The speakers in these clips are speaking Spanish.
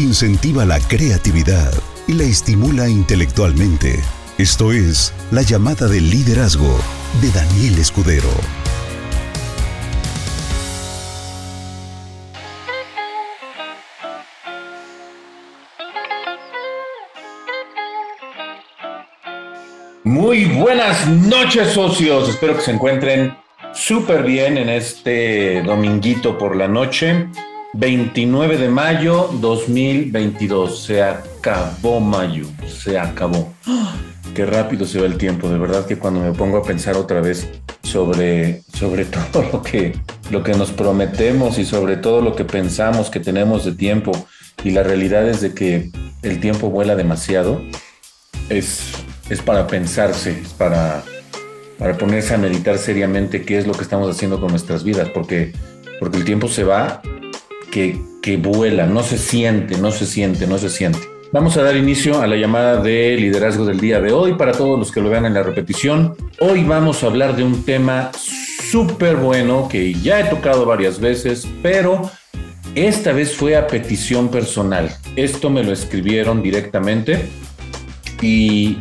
incentiva la creatividad y la estimula intelectualmente. Esto es La llamada del liderazgo de Daniel Escudero. Muy buenas noches socios, espero que se encuentren súper bien en este dominguito por la noche. 29 de mayo 2022. Se acabó mayo, se acabó. Qué rápido se va el tiempo, de verdad que cuando me pongo a pensar otra vez sobre, sobre todo lo que, lo que nos prometemos y sobre todo lo que pensamos que tenemos de tiempo y la realidad es de que el tiempo vuela demasiado, es, es para pensarse, es para, para ponerse a meditar seriamente qué es lo que estamos haciendo con nuestras vidas, porque, porque el tiempo se va que, vuela, no se siente, no se siente, no se siente. Vamos a dar inicio a la llamada de liderazgo del día de hoy para todos los que lo vean en la repetición. Hoy vamos a hablar de un tema súper bueno que ya he tocado varias veces, pero esta vez fue a petición personal. Esto me lo escribieron directamente y,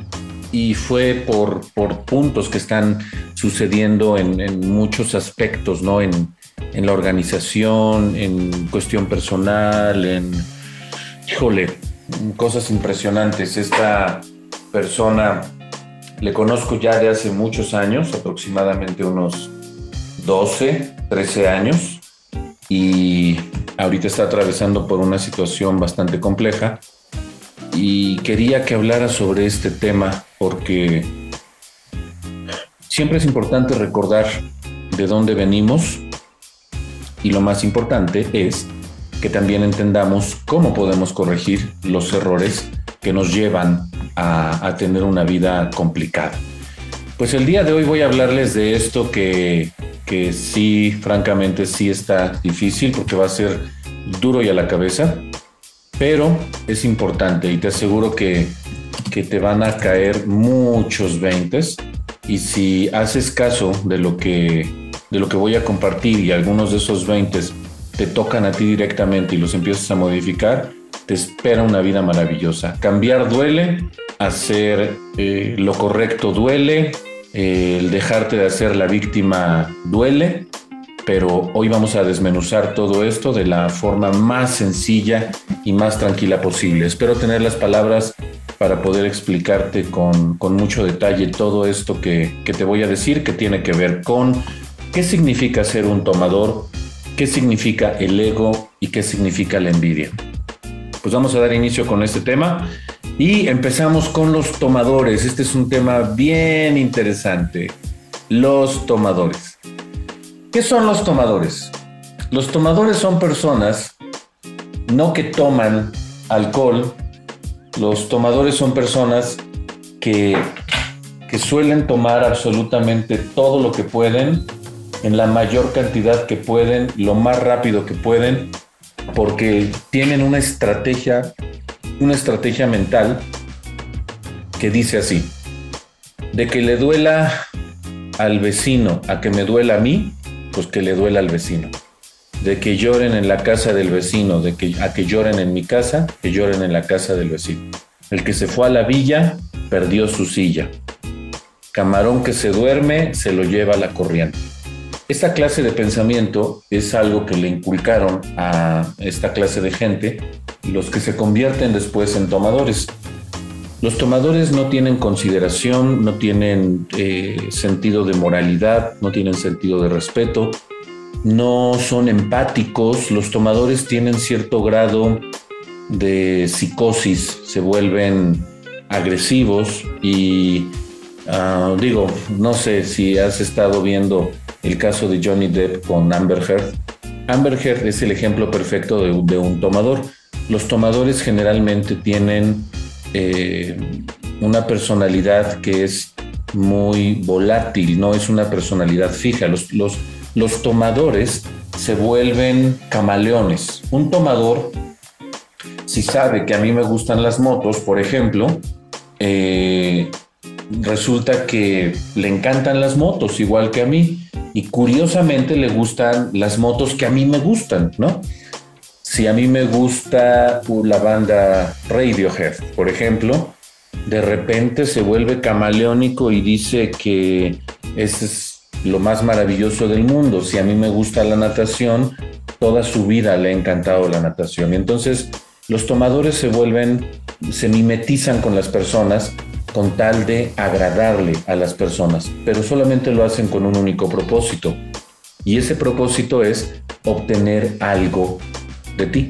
fue por, por, puntos que están sucediendo en, en muchos aspectos, ¿no? En, en la organización, en cuestión personal, en, híjole, cosas impresionantes. Esta persona le conozco ya de hace muchos años, aproximadamente unos 12, 13 años, y ahorita está atravesando por una situación bastante compleja. Y quería que hablara sobre este tema porque siempre es importante recordar de dónde venimos, y lo más importante es que también entendamos cómo podemos corregir los errores que nos llevan a, tener una vida complicada. Pues el día de hoy voy a hablarles de esto que, que sí, francamente, sí está difícil porque va a ser duro y a la cabeza, pero es importante y te aseguro que, que te van a caer muchos veintes y si haces caso de lo que de lo que voy a compartir y algunos de esos 20 te tocan a ti directamente y los empiezas a modificar, te espera una vida maravillosa. Cambiar duele, hacer eh, lo correcto duele, eh, el dejarte de hacer la víctima duele, pero hoy vamos a desmenuzar todo esto de la forma más sencilla y más tranquila posible. Espero tener las palabras para poder explicarte con, mucho detalle todo esto que, que te voy a decir que tiene que ver con ¿Qué significa ser un tomador? ¿Qué significa el ego? ¿Y qué significa la envidia? Pues vamos a dar inicio con este tema y empezamos con los tomadores. Este es un tema bien interesante. Los tomadores. ¿Qué son los tomadores? Los tomadores son personas no que toman alcohol, los tomadores son personas que, que suelen tomar absolutamente todo lo que pueden en la mayor cantidad que pueden, lo más rápido que pueden, porque tienen una estrategia, una estrategia mental que dice así, de que le duela al vecino a que me duela a mí, pues que le duela al vecino. De que lloren en la casa del vecino, de que a que lloren en mi casa, que lloren en la casa del vecino. El que se fue a la villa perdió su silla. Camarón que se duerme se lo lleva la corriente. Esta clase de pensamiento es algo que le inculcaron a esta clase de gente, los que se convierten después en tomadores. Los tomadores no tienen consideración, no tienen eh, sentido de moralidad, no tienen sentido de respeto, no son empáticos, los tomadores tienen cierto grado de psicosis, se vuelven agresivos y ah, digo, no sé si has estado viendo el caso de Johnny Depp con Amber Heard. Amber Heard es el ejemplo perfecto de, un tomador. Los tomadores generalmente tienen eh, una personalidad que es muy volátil, no es una personalidad fija. Los, los, los tomadores se vuelven camaleones. Un tomador, si sabe que a mí me gustan las motos, por ejemplo, eh, resulta que le encantan las motos igual que a mí y curiosamente le gustan las motos que a mí me gustan, ¿no? Si a mí me gusta la banda Radiohead, por ejemplo, de repente se vuelve camaleónico y dice que ese es lo más maravilloso del mundo. Si a mí me gusta la natación, toda su vida le ha encantado la natación. Y entonces los tomadores se vuelven, se mimetizan con las personas con tal de agradarle a las personas, pero solamente lo hacen con un único propósito. Y ese propósito es obtener algo de ti.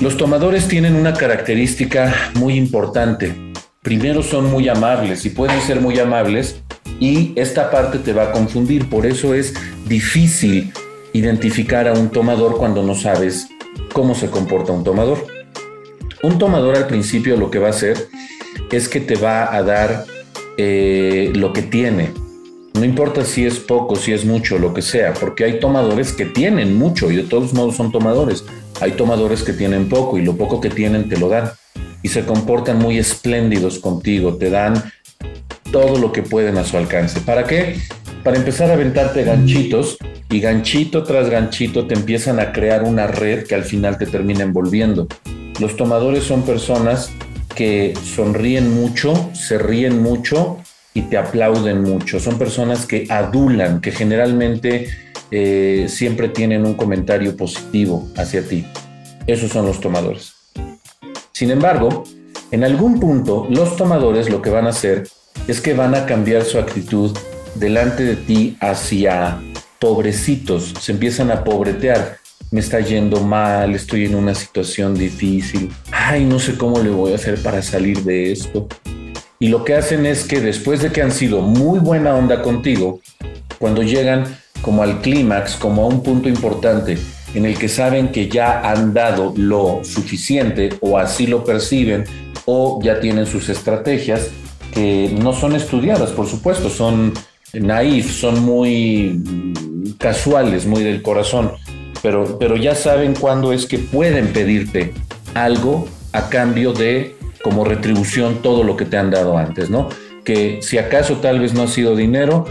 Los tomadores tienen una característica muy importante. Primero son muy amables y pueden ser muy amables y esta parte te va a confundir. Por eso es difícil identificar a un tomador cuando no sabes cómo se comporta un tomador. Un tomador al principio lo que va a hacer es que te va a dar eh, lo que tiene. No importa si es poco, si es mucho, lo que sea, porque hay tomadores que tienen mucho y de todos modos son tomadores. Hay tomadores que tienen poco y lo poco que tienen te lo dan. Y se comportan muy espléndidos contigo, te dan todo lo que pueden a su alcance. ¿Para qué? Para empezar a aventarte ganchitos y ganchito tras ganchito te empiezan a crear una red que al final te termina envolviendo. Los tomadores son personas que sonríen mucho, se ríen mucho y te aplauden mucho. Son personas que adulan, que generalmente eh, siempre tienen un comentario positivo hacia ti. Esos son los tomadores. Sin embargo, en algún punto los tomadores lo que van a hacer es que van a cambiar su actitud delante de ti hacia pobrecitos, se empiezan a pobretear. Me está yendo mal, estoy en una situación difícil. Ay, no sé cómo le voy a hacer para salir de esto. Y lo que hacen es que después de que han sido muy buena onda contigo, cuando llegan como al clímax, como a un punto importante en el que saben que ya han dado lo suficiente o así lo perciben o ya tienen sus estrategias que no son estudiadas, por supuesto, son naif, son muy casuales, muy del corazón, pero, pero ya saben cuándo es que pueden pedirte algo a cambio de como retribución todo lo que te han dado antes, ¿no? Que si acaso tal vez no ha sido dinero,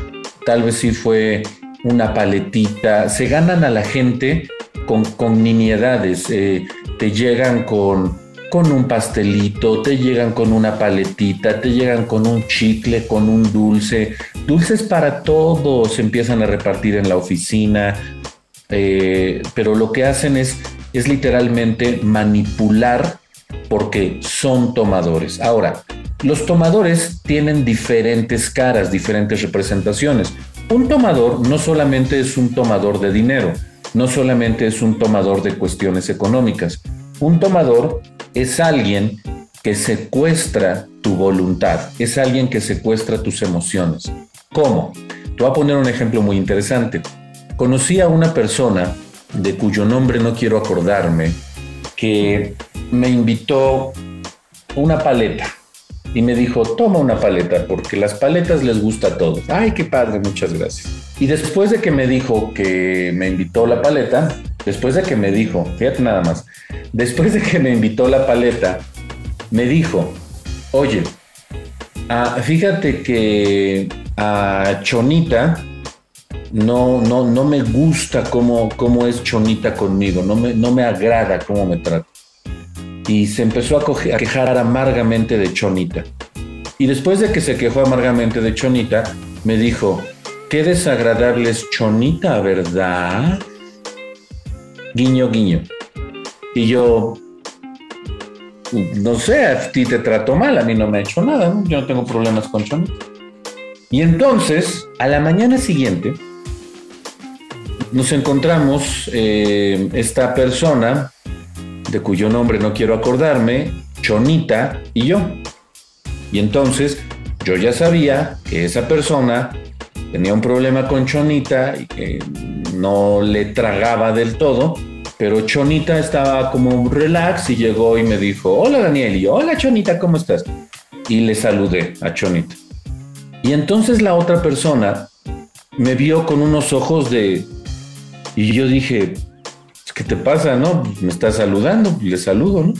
tal vez sí fue una paletita, se ganan a la gente con, con nimiedades, eh, te llegan con con un pastelito, te llegan con una paletita, te llegan con un chicle, con un dulce. Dulces para todos empiezan a repartir en la oficina, eh, pero lo que hacen es, es literalmente manipular porque son tomadores. Ahora, los tomadores tienen diferentes caras, diferentes representaciones. Un tomador no solamente es un tomador de dinero, no solamente es un tomador de cuestiones económicas. Un tomador es alguien que secuestra tu voluntad, es alguien que secuestra tus emociones. ¿Cómo? Te voy a poner un ejemplo muy interesante. Conocí a una persona de cuyo nombre no quiero acordarme, que me invitó una paleta y me dijo, toma una paleta, porque las paletas les gusta a todos. Ay, qué padre, muchas gracias. Y después de que me dijo que me invitó la paleta, después de que me dijo, fíjate nada más, después de que me invitó la paleta, me dijo, oye, ah, fíjate que a Chonita no, no, no me gusta cómo, cómo es Chonita conmigo, no me, no me agrada cómo me trata. Y se empezó a, a quejar amargamente de Chonita. Y después de que se quejó amargamente de Chonita, me dijo, qué desagradable es Chonita, ¿verdad? Guiño, guiño. Y yo, no sé, a ti te trato mal, a mí no me ha hecho nada, yo no tengo problemas con Chonita. Y entonces, a la mañana siguiente, nos encontramos eh, esta persona, de cuyo nombre no quiero acordarme, Chonita y yo. Y entonces yo ya sabía que esa persona tenía un problema con Chonita y que no le tragaba del todo pero Chonita estaba como relax y llegó y me dijo, hola Daniel, y hola Chonita, ¿cómo estás? Y le saludé a Chonita. Y entonces la otra persona me vio con unos ojos de... Y yo dije, ¿qué te pasa, no? Me está saludando, le saludo, ¿no?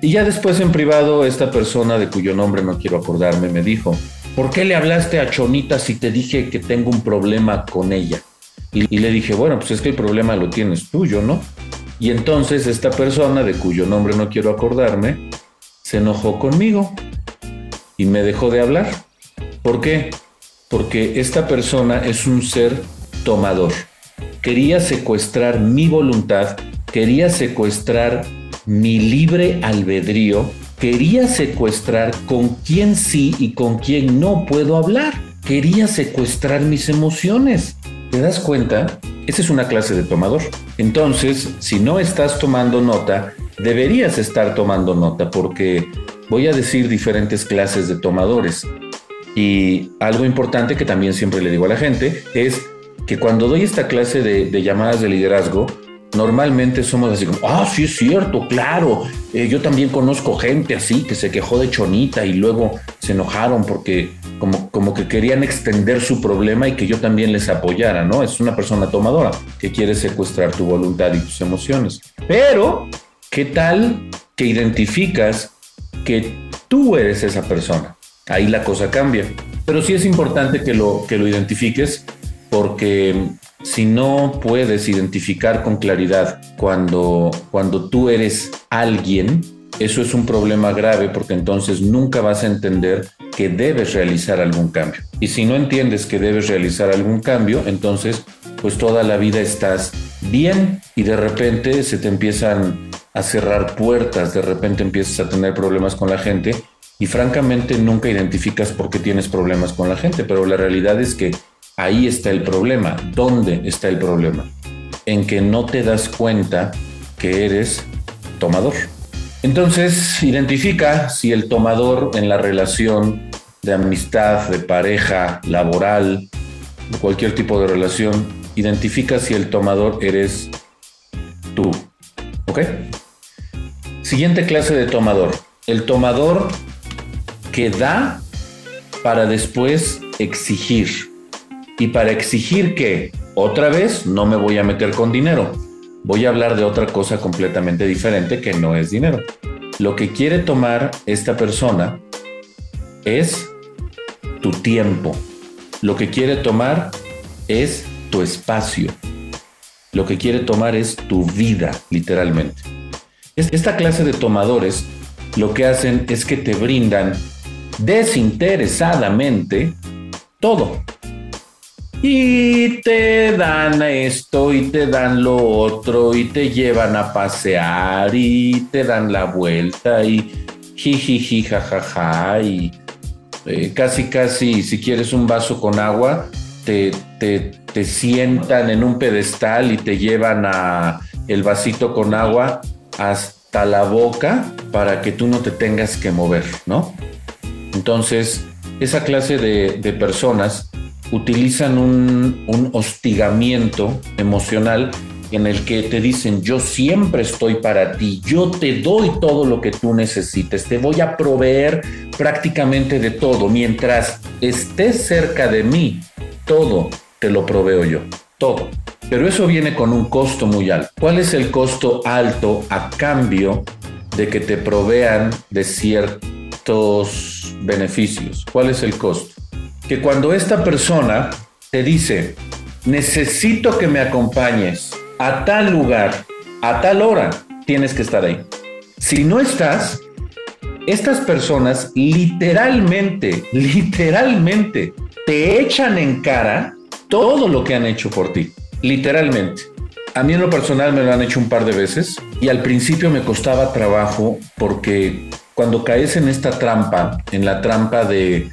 Y ya después en privado esta persona de cuyo nombre no quiero acordarme me dijo, ¿por qué le hablaste a Chonita si te dije que tengo un problema con ella? Y, y le dije, bueno, pues es que el problema lo tienes tú, yo no. Y entonces esta persona, de cuyo nombre no quiero acordarme, se enojó conmigo y me dejó de hablar. ¿Por qué? Porque esta persona es un ser tomador. Quería secuestrar mi voluntad, quería secuestrar mi libre albedrío, quería secuestrar con quién sí y con quién no puedo hablar. Quería secuestrar mis emociones. ¿Te das cuenta? Esa es una clase de tomador. Entonces, si no estás tomando nota, deberías estar tomando nota porque voy a decir diferentes clases de tomadores. Y algo importante que también siempre le digo a la gente es que cuando doy esta clase de, llamadas de liderazgo, normalmente somos así como, ah, sí es cierto, claro, eh, yo también conozco gente así que se quejó de chonita y luego se enojaron porque como, como que querían extender su problema y que yo también les apoyara, ¿no? Es una persona tomadora que quiere secuestrar tu voluntad y tus emociones. Pero, ¿qué tal que identificas que tú eres esa persona? Ahí la cosa cambia. Pero sí es importante que lo, que lo identifiques porque si no puedes identificar con claridad cuando, cuando tú eres alguien, eso es un problema grave porque entonces nunca vas a entender que debes realizar algún cambio. Y si no entiendes que debes realizar algún cambio, entonces pues toda la vida estás bien y de repente se te empiezan a cerrar puertas, de repente empiezas a tener problemas con la gente y francamente nunca identificas por qué tienes problemas con la gente, pero la realidad es que ahí está el problema. ¿Dónde está el problema? En que no te das cuenta que eres tomador. Entonces, identifica si el tomador en la relación de amistad, de pareja, laboral, cualquier tipo de relación, identifica si el tomador eres tú. ¿Ok? Siguiente clase de tomador. El tomador que da para después exigir. Y para exigir que, otra vez, no me voy a meter con dinero voy a hablar de otra cosa completamente diferente que no es dinero. Lo que quiere tomar esta persona es tu tiempo. Lo que quiere tomar es tu espacio. Lo que quiere tomar es tu vida, literalmente. Esta clase de tomadores lo que hacen es que te brindan desinteresadamente todo y te dan esto y te dan lo otro y te llevan a pasear y te dan la vuelta y jijiji jajaja y eh, casi casi si quieres un vaso con agua te, te, te sientan en un pedestal y te llevan a el vasito con agua hasta la boca para que tú no te tengas que mover, ¿no? Entonces, esa clase de, personas utilizan un, hostigamiento emocional en el que te dicen, yo siempre estoy para ti, yo te doy todo lo que tú necesites, te voy a proveer prácticamente de todo. Mientras estés cerca de mí, todo te lo proveo yo, todo. Pero eso viene con un costo muy alto. ¿Cuál es el costo alto a cambio de que te provean de ciertos beneficios? ¿Cuál es el costo? que cuando esta persona te dice, necesito que me acompañes a tal lugar, a tal hora, tienes que estar ahí. Si no estás, estas personas literalmente, literalmente te echan en cara todo lo que han hecho por ti. Literalmente. A mí en lo personal me lo han hecho un par de veces y al principio me costaba trabajo porque cuando caes en esta trampa, en la trampa de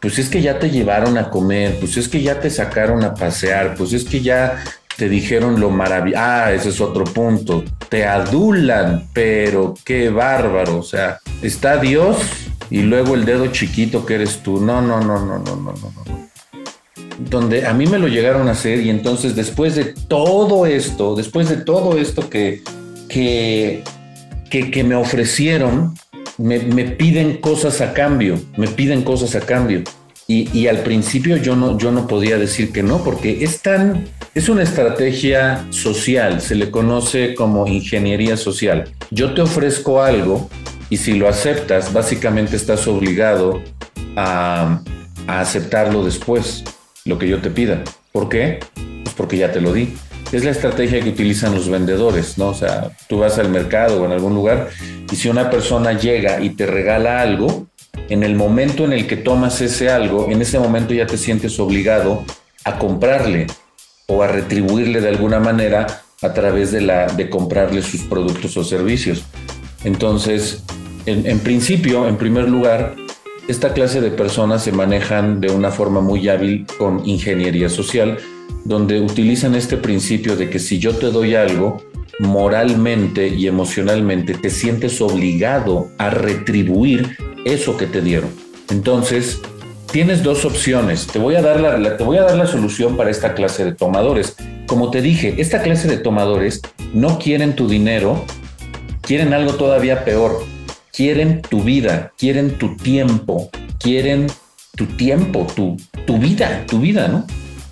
pues es que ya te llevaron a comer, pues es que ya te sacaron a pasear, pues es que ya te dijeron lo maravilloso. Ah, ese es otro punto. Te adulan, pero qué bárbaro. O sea, está Dios y luego el dedo chiquito que eres tú. No, no, no, no, no, no, no. Donde a mí me lo llegaron a hacer y entonces después de todo esto, después de todo esto que, que, que me ofrecieron, me, piden cosas a cambio, me piden cosas a cambio. Y, al principio yo no, yo no podía decir que no, porque es tan, es una estrategia social, se le conoce como ingeniería social. Yo te ofrezco algo y si lo aceptas, básicamente estás obligado a, a aceptarlo después, lo que yo te pida. ¿Por qué? Pues porque ya te lo di. Es la estrategia que utilizan los vendedores, ¿no? O sea, tú vas al mercado o en algún lugar y si una persona llega y te regala algo, en el momento en el que tomas ese algo, en ese momento ya te sientes obligado a comprarle o a retribuirle de alguna manera a través de, la, de comprarle sus productos o servicios. Entonces, en, en principio, en primer lugar, esta clase de personas se manejan de una forma muy hábil con ingeniería social, donde utilizan este principio de que si yo te doy algo, moralmente y emocionalmente te sientes obligado a retribuir eso que te dieron. Entonces, tienes dos opciones. Te voy a dar la, te voy a dar la solución para esta clase de tomadores. Como te dije, esta clase de tomadores no quieren tu dinero, quieren algo todavía peor. Quieren tu vida, quieren tu tiempo, quieren tu tiempo, tu, tu vida, tu vida, ¿no?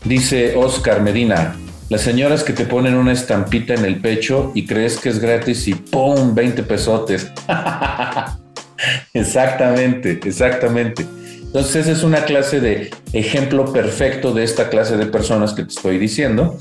Dice Oscar Medina, las señoras que te ponen una estampita en el pecho y crees que es gratis y ¡pum! 20 pesotes. exactamente, exactamente. Entonces, esa es una clase de ejemplo perfecto de esta clase de personas que te estoy diciendo.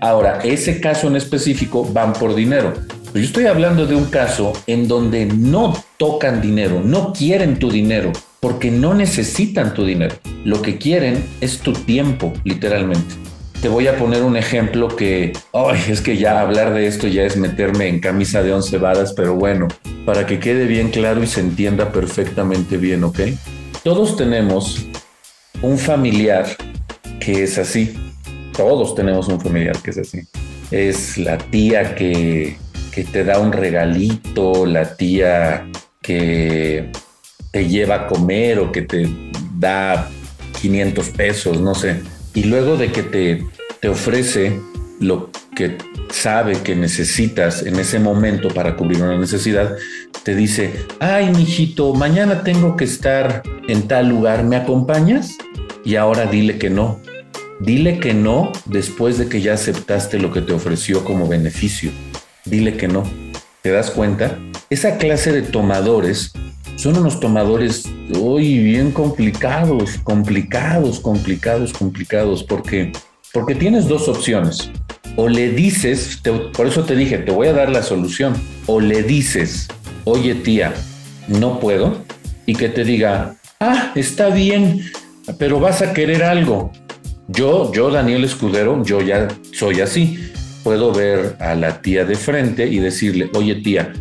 Ahora, ese caso en específico van por dinero. Yo estoy hablando de un caso en donde no tocan dinero, no quieren tu dinero, porque no necesitan tu dinero. Lo que quieren es tu tiempo, literalmente. Te voy a poner un ejemplo que, ay, es que ya hablar de esto ya es meterme en camisa de once varas, pero bueno, para que quede bien claro y se entienda perfectamente bien, ¿ok? Todos tenemos un familiar que es así. Todos tenemos un familiar que es así. Es la tía que, que te da un regalito, la tía que te lleva a comer o que te da 500 pesos, no sé. Y luego de que te, te ofrece lo que sabe que necesitas en ese momento para cubrir una necesidad, te dice, ay, mijito, mañana tengo que estar en tal lugar, ¿me acompañas? Y ahora dile que no. Dile que no después de que ya aceptaste lo que te ofreció como beneficio. Dile que no. ¿Te das cuenta? Esa clase de tomadores son unos tomadores hoy bien complicados, complicados, complicados, complicados, porque, porque tienes dos opciones. O le dices, por eso te dije, te voy a dar la solución, o le dices, oye tía, no puedo, y que te diga, ah, está bien, pero vas a querer algo. Yo, yo, Daniel Escudero, yo ya soy así. Puedo ver a la tía de frente y decirle, oye tía,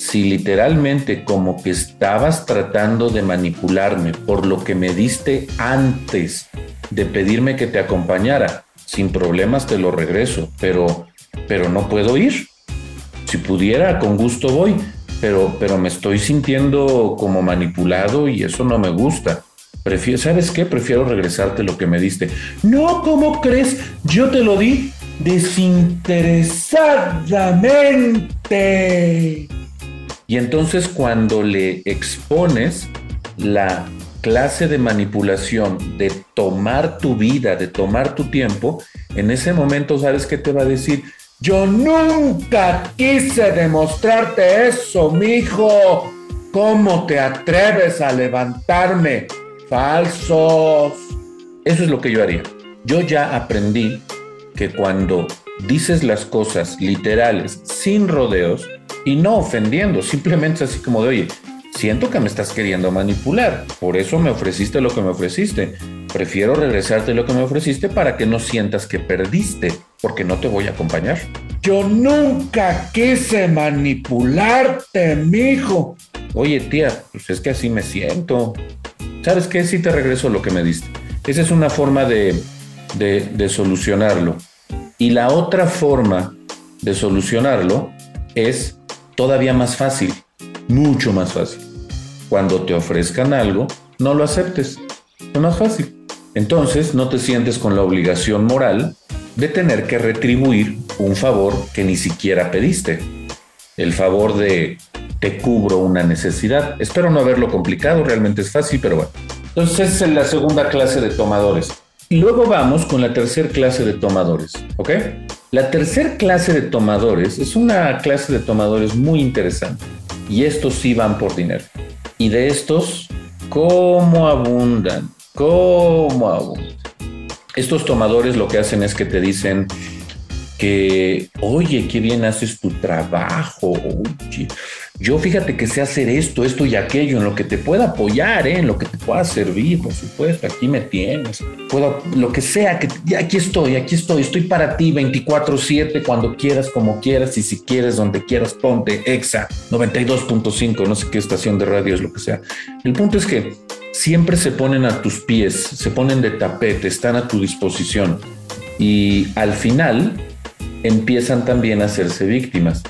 si literalmente como que estabas tratando de manipularme por lo que me diste antes de pedirme que te acompañara, sin problemas te lo regreso, pero, pero no puedo ir. Si pudiera, con gusto voy, pero, pero me estoy sintiendo como manipulado y eso no me gusta. Prefiero, ¿Sabes qué? Prefiero regresarte lo que me diste. No, ¿cómo crees? Yo te lo di desinteresadamente. Y entonces cuando le expones la clase de manipulación de tomar tu vida, de tomar tu tiempo, en ese momento sabes qué te va a decir, yo nunca quise demostrarte eso, mijo. ¿Cómo te atreves a levantarme? Falsos. Eso es lo que yo haría. Yo ya aprendí que cuando dices las cosas literales, sin rodeos, y no ofendiendo, simplemente así como de, oye, siento que me estás queriendo manipular, por eso me ofreciste lo que me ofreciste. Prefiero regresarte lo que me ofreciste para que no sientas que perdiste, porque no te voy a acompañar. Yo nunca quise manipularte, mijo. Oye, tía, pues es que así me siento. ¿Sabes qué? Sí te regreso lo que me diste. Esa es una forma de, de, de solucionarlo. Y la otra forma de solucionarlo es todavía más fácil, mucho más fácil. Cuando te ofrezcan algo, no lo aceptes. Es más fácil. Entonces no te sientes con la obligación moral de tener que retribuir un favor que ni siquiera pediste. El favor de te cubro una necesidad. Espero no haberlo complicado, realmente es fácil, pero bueno. Entonces es la segunda clase de tomadores. Luego vamos con la tercera clase de tomadores, ¿ok? La tercera clase de tomadores es una clase de tomadores muy interesante. Y estos sí van por dinero. Y de estos, ¿cómo abundan? ¿Cómo abundan? Estos tomadores lo que hacen es que te dicen, que, oye, qué bien haces tu trabajo, yo fíjate que sé hacer esto, esto y aquello, en lo que te pueda apoyar, ¿eh? en lo que te pueda servir, por supuesto, aquí me tienes, puedo, lo que sea, que aquí estoy, aquí estoy, estoy para ti 24/7, cuando quieras, como quieras, y si quieres, donde quieras, ponte, exa, 92.5, no sé qué estación de radio es lo que sea. El punto es que siempre se ponen a tus pies, se ponen de tapete, están a tu disposición y al final empiezan también a hacerse víctimas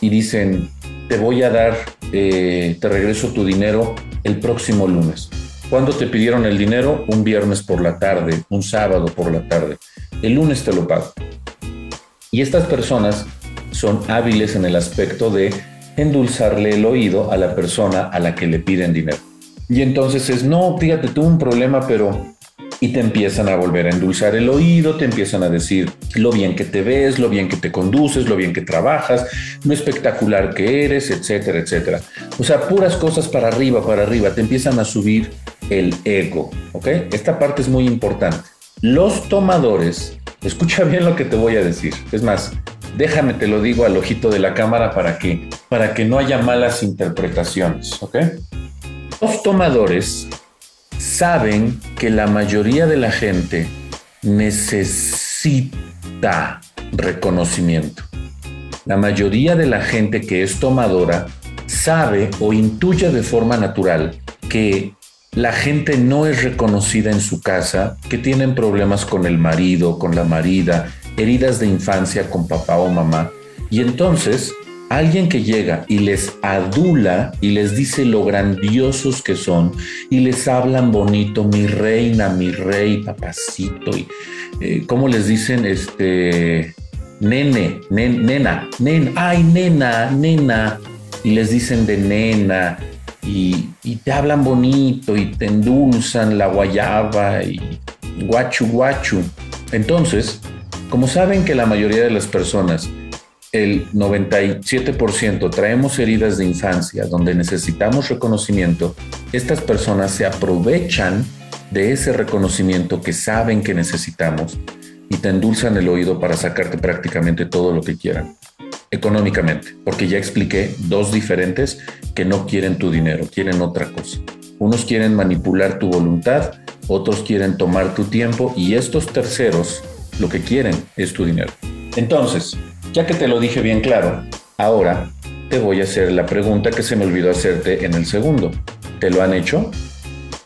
y dicen, te voy a dar, eh, te regreso tu dinero el próximo lunes. ¿Cuándo te pidieron el dinero? Un viernes por la tarde, un sábado por la tarde. El lunes te lo pago. Y estas personas son hábiles en el aspecto de endulzarle el oído a la persona a la que le piden dinero. Y entonces es, no, fíjate, tuve un problema, pero y te empiezan a volver a endulzar el oído, te empiezan a decir lo bien que te ves, lo bien que te conduces, lo bien que trabajas, lo espectacular que eres, etcétera, etcétera. O sea, puras cosas para arriba, para arriba, te empiezan a subir el ego, ¿ok? Esta parte es muy importante. Los tomadores, escucha bien lo que te voy a decir, es más, déjame te lo digo al ojito de la cámara para que, para que no haya malas interpretaciones, ¿ok? Los tomadores saben que la mayoría de la gente necesita reconocimiento. La mayoría de la gente que es tomadora sabe o intuye de forma natural que la gente no es reconocida en su casa, que tienen problemas con el marido, con la marida, heridas de infancia con papá o mamá. Y entonces alguien que llega y les adula y les dice lo grandiosos que son y les hablan bonito, mi reina, mi rey, papacito, y eh, cómo les dicen, este, nene, nena, nen, ay, nena, nena, y les dicen de nena, y, y, te hablan bonito y te endulzan la guayaba y guachu guachu. Entonces, como saben que la mayoría de las personas el 97% traemos heridas de infancia donde necesitamos reconocimiento, estas personas se aprovechan de ese reconocimiento que saben que necesitamos y te endulzan el oído para sacarte prácticamente todo lo que quieran económicamente, porque ya expliqué dos diferentes que no quieren tu dinero, quieren otra cosa. Unos quieren manipular tu voluntad, otros quieren tomar tu tiempo y estos terceros lo que quieren es tu dinero. Entonces, ya que te lo dije bien claro, ahora te voy a hacer la pregunta que se me olvidó hacerte en el segundo. ¿Te lo han hecho?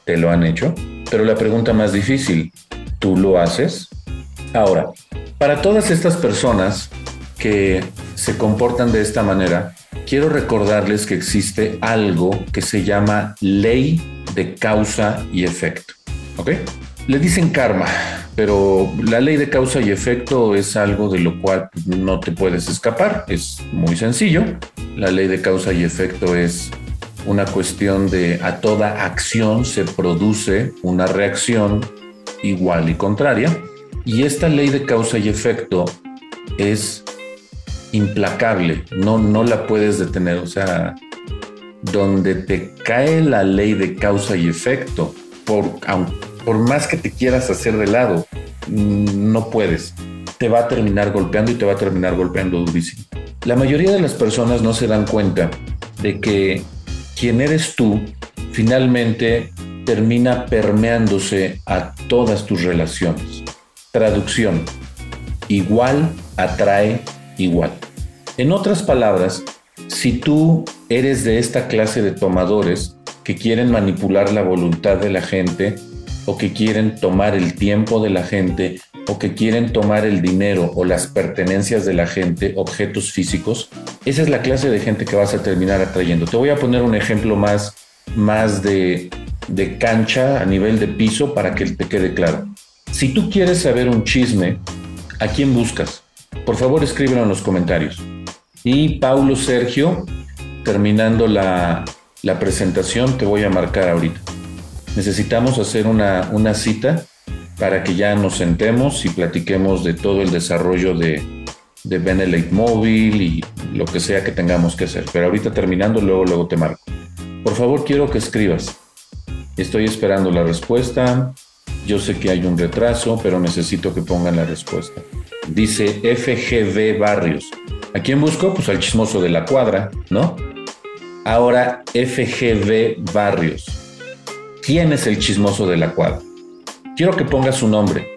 ¿Te lo han hecho? Pero la pregunta más difícil, ¿tú lo haces? Ahora, para todas estas personas que se comportan de esta manera, quiero recordarles que existe algo que se llama ley de causa y efecto. ¿Ok? Le dicen karma, pero la ley de causa y efecto es algo de lo cual no te puedes escapar. Es muy sencillo. La ley de causa y efecto es una cuestión de a toda acción se produce una reacción igual y contraria. Y esta ley de causa y efecto es implacable, no, no la puedes detener. O sea, donde te cae la ley de causa y efecto, por, aunque por más que te quieras hacer de lado, no puedes. Te va a terminar golpeando y te va a terminar golpeando durísimo. La mayoría de las personas no se dan cuenta de que quien eres tú finalmente termina permeándose a todas tus relaciones. Traducción. Igual atrae igual. En otras palabras, si tú eres de esta clase de tomadores que quieren manipular la voluntad de la gente, o que quieren tomar el tiempo de la gente o que quieren tomar el dinero o las pertenencias de la gente, objetos físicos, esa es la clase de gente que vas a terminar atrayendo. Te voy a poner un ejemplo más, más de, de cancha a nivel de piso para que te quede claro. Si tú quieres saber un chisme, ¿a quién buscas? Por favor, escríbelo en los comentarios. Y Paulo Sergio, terminando la, la presentación, te voy a marcar ahorita necesitamos hacer una, una cita para que ya nos sentemos y platiquemos de todo el desarrollo de, de Benelete Móvil y lo que sea que tengamos que hacer. Pero ahorita terminando, luego, luego te marco. Por favor, quiero que escribas. Estoy esperando la respuesta. Yo sé que hay un retraso, pero necesito que pongan la respuesta. dice FGV Barrios. ¿A quién busco? Pues al chismoso de la cuadra, ¿no? Ahora FGV Barrios. ¿Quién es el chismoso de la cuadra? Quiero que pongas su nombre.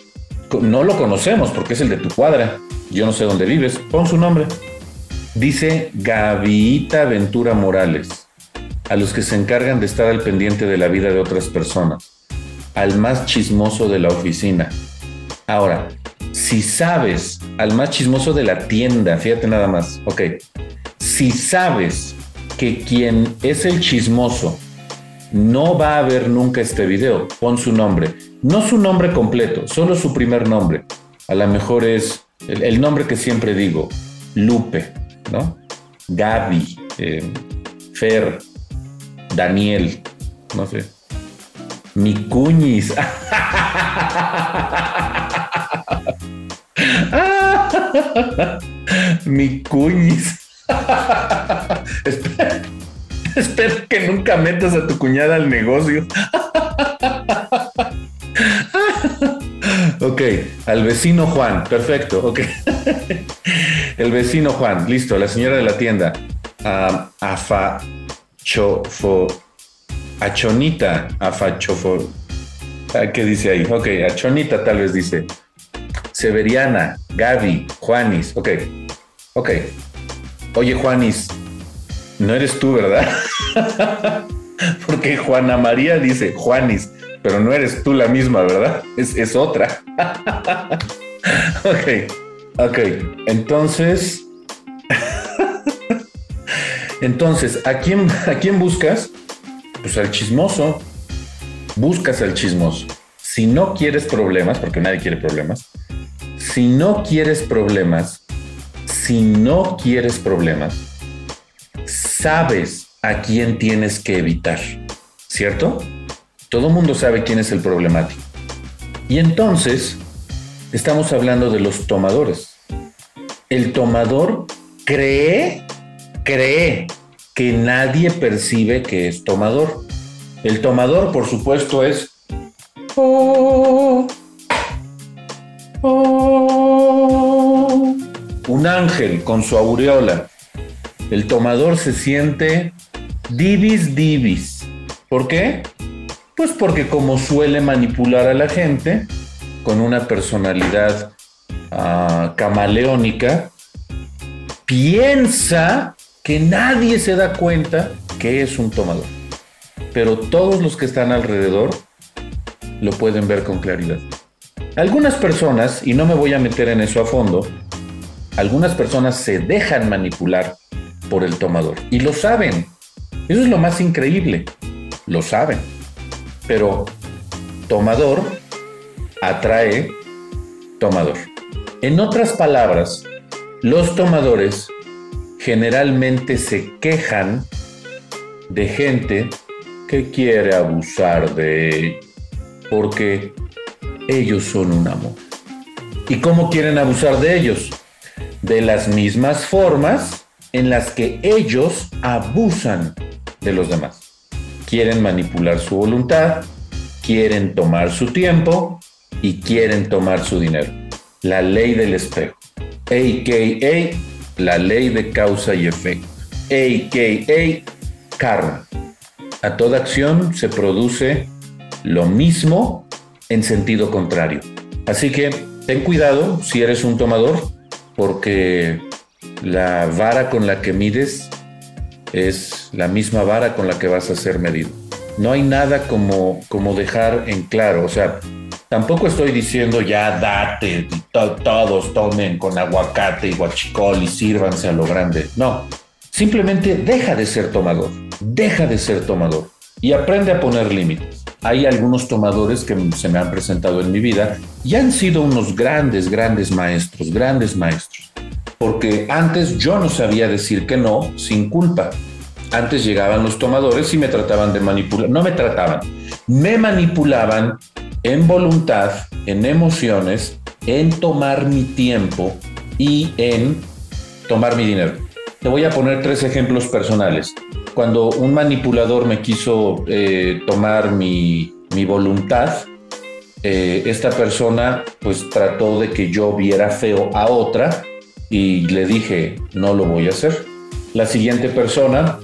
No lo conocemos porque es el de tu cuadra. Yo no sé dónde vives. Pon su nombre. Dice Gavita Ventura Morales. A los que se encargan de estar al pendiente de la vida de otras personas. Al más chismoso de la oficina. Ahora, si sabes, al más chismoso de la tienda, fíjate nada más, ok, si sabes que quien es el chismoso no va a ver nunca este video, pon su nombre, no su nombre completo, solo su primer nombre. A lo mejor es el, nombre que siempre digo, Lupe, ¿no? Gaby, eh, Fer, Daniel, no sé. Mi cuñis. Mi cuñis. espero, que nunca metas a tu cuñada al negocio. ok, al vecino Juan, perfecto, ok. El vecino Juan, listo, la señora de la tienda. afa chofo. Achonita, afachofo. Ah, ¿Qué dice ahí? Ok, Achonita tal vez dice. Severiana, Gaby, Juanis, ok, ok. Oye, Juanis, no eres tú, ¿verdad? Porque Juana María dice Juanis, pero no eres tú la misma, ¿verdad? Es, es otra. ok, ok. Entonces, entonces, ¿a quién, ¿a quién buscas? Pues al chismoso. Buscas al chismoso. Si no quieres problemas, porque nadie quiere problemas, si no quieres problemas, si no quieres problemas, sabes a quién tienes que evitar, ¿cierto? Todo mundo sabe quién es el problemático. Y entonces, estamos hablando de los tomadores. El tomador cree, cree que nadie percibe que es tomador. El tomador, por supuesto, es... Oh, Oh. Un ángel con su aureola. El tomador se siente divis divis. ¿Por qué? Pues porque como suele manipular a la gente con una personalidad ah, camaleónica, piensa que nadie se da cuenta que es un tomador. Pero todos los que están alrededor lo pueden ver con claridad. Algunas personas, y no me voy a meter en eso a fondo, algunas personas se dejan manipular por el tomador y lo saben. Eso es lo más increíble. Lo saben. Pero tomador atrae tomador. En otras palabras, los tomadores generalmente se quejan de gente que quiere abusar de él porque ellos son un amor. ¿Y cómo quieren abusar de ellos? De las mismas formas en las que ellos abusan de los demás. Quieren manipular su voluntad, quieren tomar su tiempo y quieren tomar su dinero. La ley del espejo, a.k.a. la ley de causa y efecto, a.k.a. karma. A toda acción se produce lo mismo en sentido contrario. Así que ten cuidado si eres un tomador, porque la vara con la que mides es la misma vara con la que vas a ser medido. No hay nada como, como dejar en claro, o sea, tampoco estoy diciendo ya date, todos tomen con aguacate y guachicol y sírvanse a lo grande. No, simplemente deja de ser tomador, deja de ser tomador y aprende a poner límites hay algunos tomadores que se me han presentado en mi vida y han sido unos grandes, grandes maestros, grandes maestros. Porque antes yo no sabía decir que no sin culpa. Antes llegaban los tomadores y me trataban de manipular. No me trataban, me manipulaban en voluntad, en emociones, en tomar mi tiempo y en tomar mi dinero. Te voy a poner tres ejemplos personales cuando un manipulador me quiso eh, tomar mi, voluntad, eh, esta persona pues trató de que yo viera feo a otra y le dije, no lo voy a hacer. La siguiente persona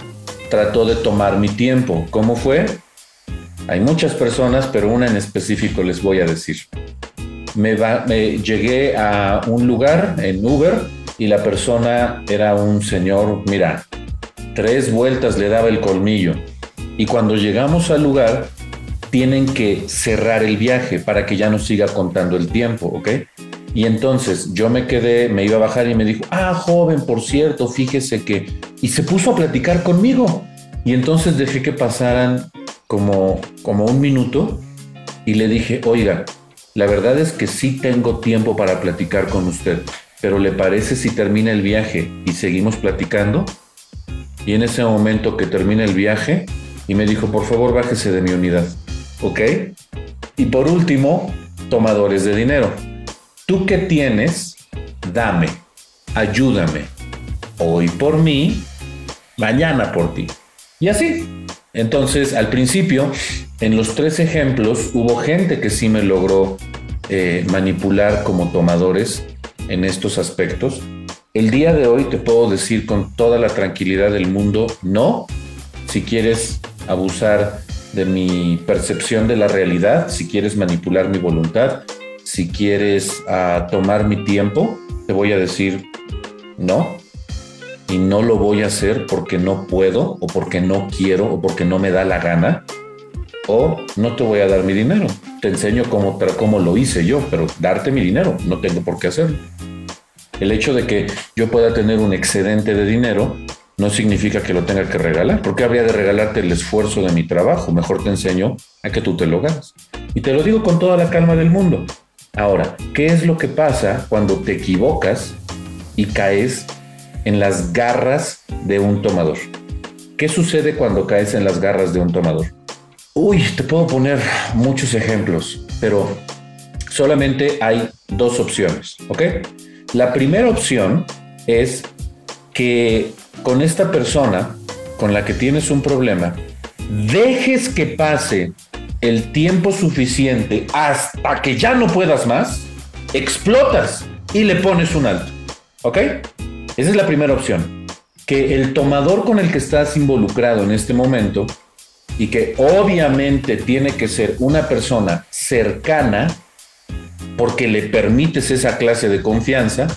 trató de tomar mi tiempo. ¿Cómo fue? Hay muchas personas, pero una en específico les voy a decir. Me, llegué a un lugar en Uber y la persona era un señor, mira, tres vueltas le daba el colmillo. Y cuando llegamos al lugar, tienen que cerrar el viaje para que ya no siga contando el tiempo, ¿ok? Y entonces yo me quedé, me iba a bajar y me dijo, ah, joven, por cierto, fíjese que... Y se puso a platicar conmigo. Y entonces dejé que pasaran como, como un minuto y le dije, oiga, la verdad es que sí tengo tiempo para platicar con usted, pero ¿le parece si termina el viaje y seguimos platicando? Y en ese momento que termina el viaje, y me dijo, por favor, bájese de mi unidad. ¿Ok? Y por último, tomadores de dinero. Tú que tienes, dame, ayúdame. Hoy por mí, mañana por ti. Y así. Entonces, al principio, en los tres ejemplos, hubo gente que sí me logró eh, manipular como tomadores en estos aspectos. El día de hoy te puedo decir con toda la tranquilidad del mundo, no, si quieres abusar de mi percepción de la realidad, si quieres manipular mi voluntad, si quieres tomar mi tiempo, te voy a decir no, y no lo voy a hacer porque no puedo o porque no quiero o porque no me da la gana o no te voy a dar mi dinero. Te enseño cómo, cómo lo hice yo, pero darte mi dinero, no tengo por qué hacerlo. El hecho de que yo pueda tener un excedente de dinero no significa que lo tenga que regalar. porque habría de regalarte el esfuerzo de mi trabajo? Mejor te enseño a que tú te lo ganas. Y te lo digo con toda la calma del mundo. Ahora, ¿qué es lo que pasa cuando te equivocas y caes en las garras de un tomador. ¿Qué sucede cuando caes en las garras de un tomador? Uy, te puedo poner muchos ejemplos, pero solamente hay dos opciones, ¿ok? La primera opción es que con esta persona con la que tienes un problema, dejes que pase el tiempo suficiente hasta que ya no puedas más, explotas y le pones un alto, ¿ok? Esa es la primera opción. Que el tomador con el que estás involucrado en este momento y que obviamente tiene que ser una persona cercana porque le permites esa clase de confianza,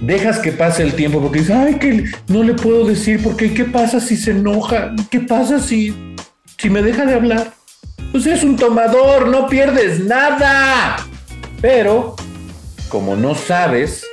dejas que pase el tiempo porque dices, ay, que no le puedo decir porque ¿qué pasa si se enoja? ¿Qué pasa si, si me deja de hablar? Pues es un tomador, no pierdes nada. Pero como no sabes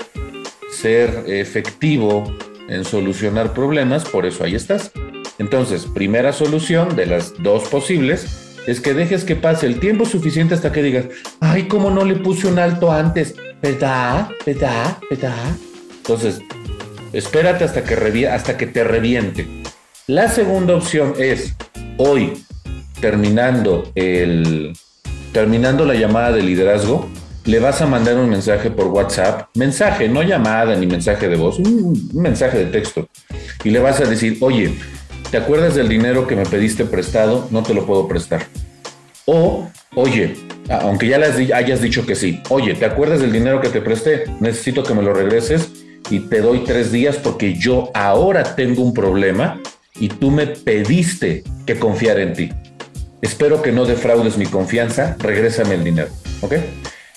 ser efectivo en solucionar problemas, por eso ahí estás. Entonces, primera solución de las dos posibles es que dejes que pase el tiempo suficiente hasta que digas, ay, ¿cómo no le puse un alto antes? ¿Verdad? ¿Verdad? ¿Verdad? Entonces, espérate hasta que, hasta que te reviente. La segunda opción es, hoy, terminando, el, terminando la llamada de liderazgo, le vas a mandar un mensaje por WhatsApp, mensaje, no llamada ni mensaje de voz, un, mensaje de texto, y le vas a decir, oye, ¿te acuerdas del dinero que me pediste prestado? No te lo puedo prestar. O, oye, aunque ya les hayas dicho que sí, oye, ¿te acuerdas del dinero que te presté? Necesito que me lo regreses y te doy tres días porque yo ahora tengo un problema y tú me pediste que confiara en ti. Espero que no defraudes mi confianza, regrésame el dinero, ¿ok?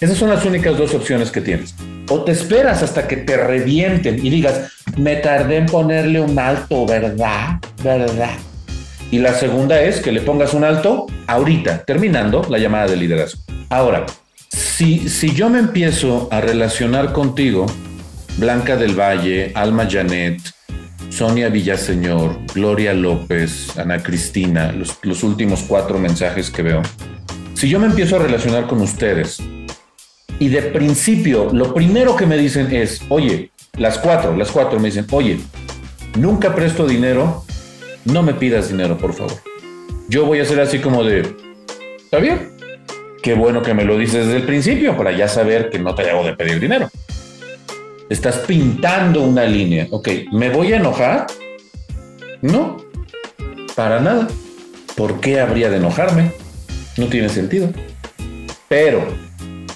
Esas son las únicas dos opciones que tienes. O te esperas hasta que te revienten y digas, me tardé en ponerle un alto, ¿verdad? ¿Verdad? Y la segunda es que le pongas un alto ahorita, terminando la llamada de liderazgo. Ahora, si, si yo me empiezo a relacionar contigo, Blanca del Valle, Alma Janet, Sonia Villaseñor, Gloria López, Ana Cristina, los, últimos cuatro mensajes que veo. Si yo me empiezo a relacionar con ustedes y de principio, lo primero que me dicen es, oye, las cuatro, las cuatro me dicen, oye, nunca presto dinero, no me pidas dinero, por favor. Yo voy a ser así como de, ¿está bien? Qué bueno que me lo dices desde el principio para ya saber que no te debo de pedir dinero. Estás pintando una línea. Ok, ¿me voy a enojar? No, para nada. ¿Por qué habría de enojarme? No tiene sentido. Pero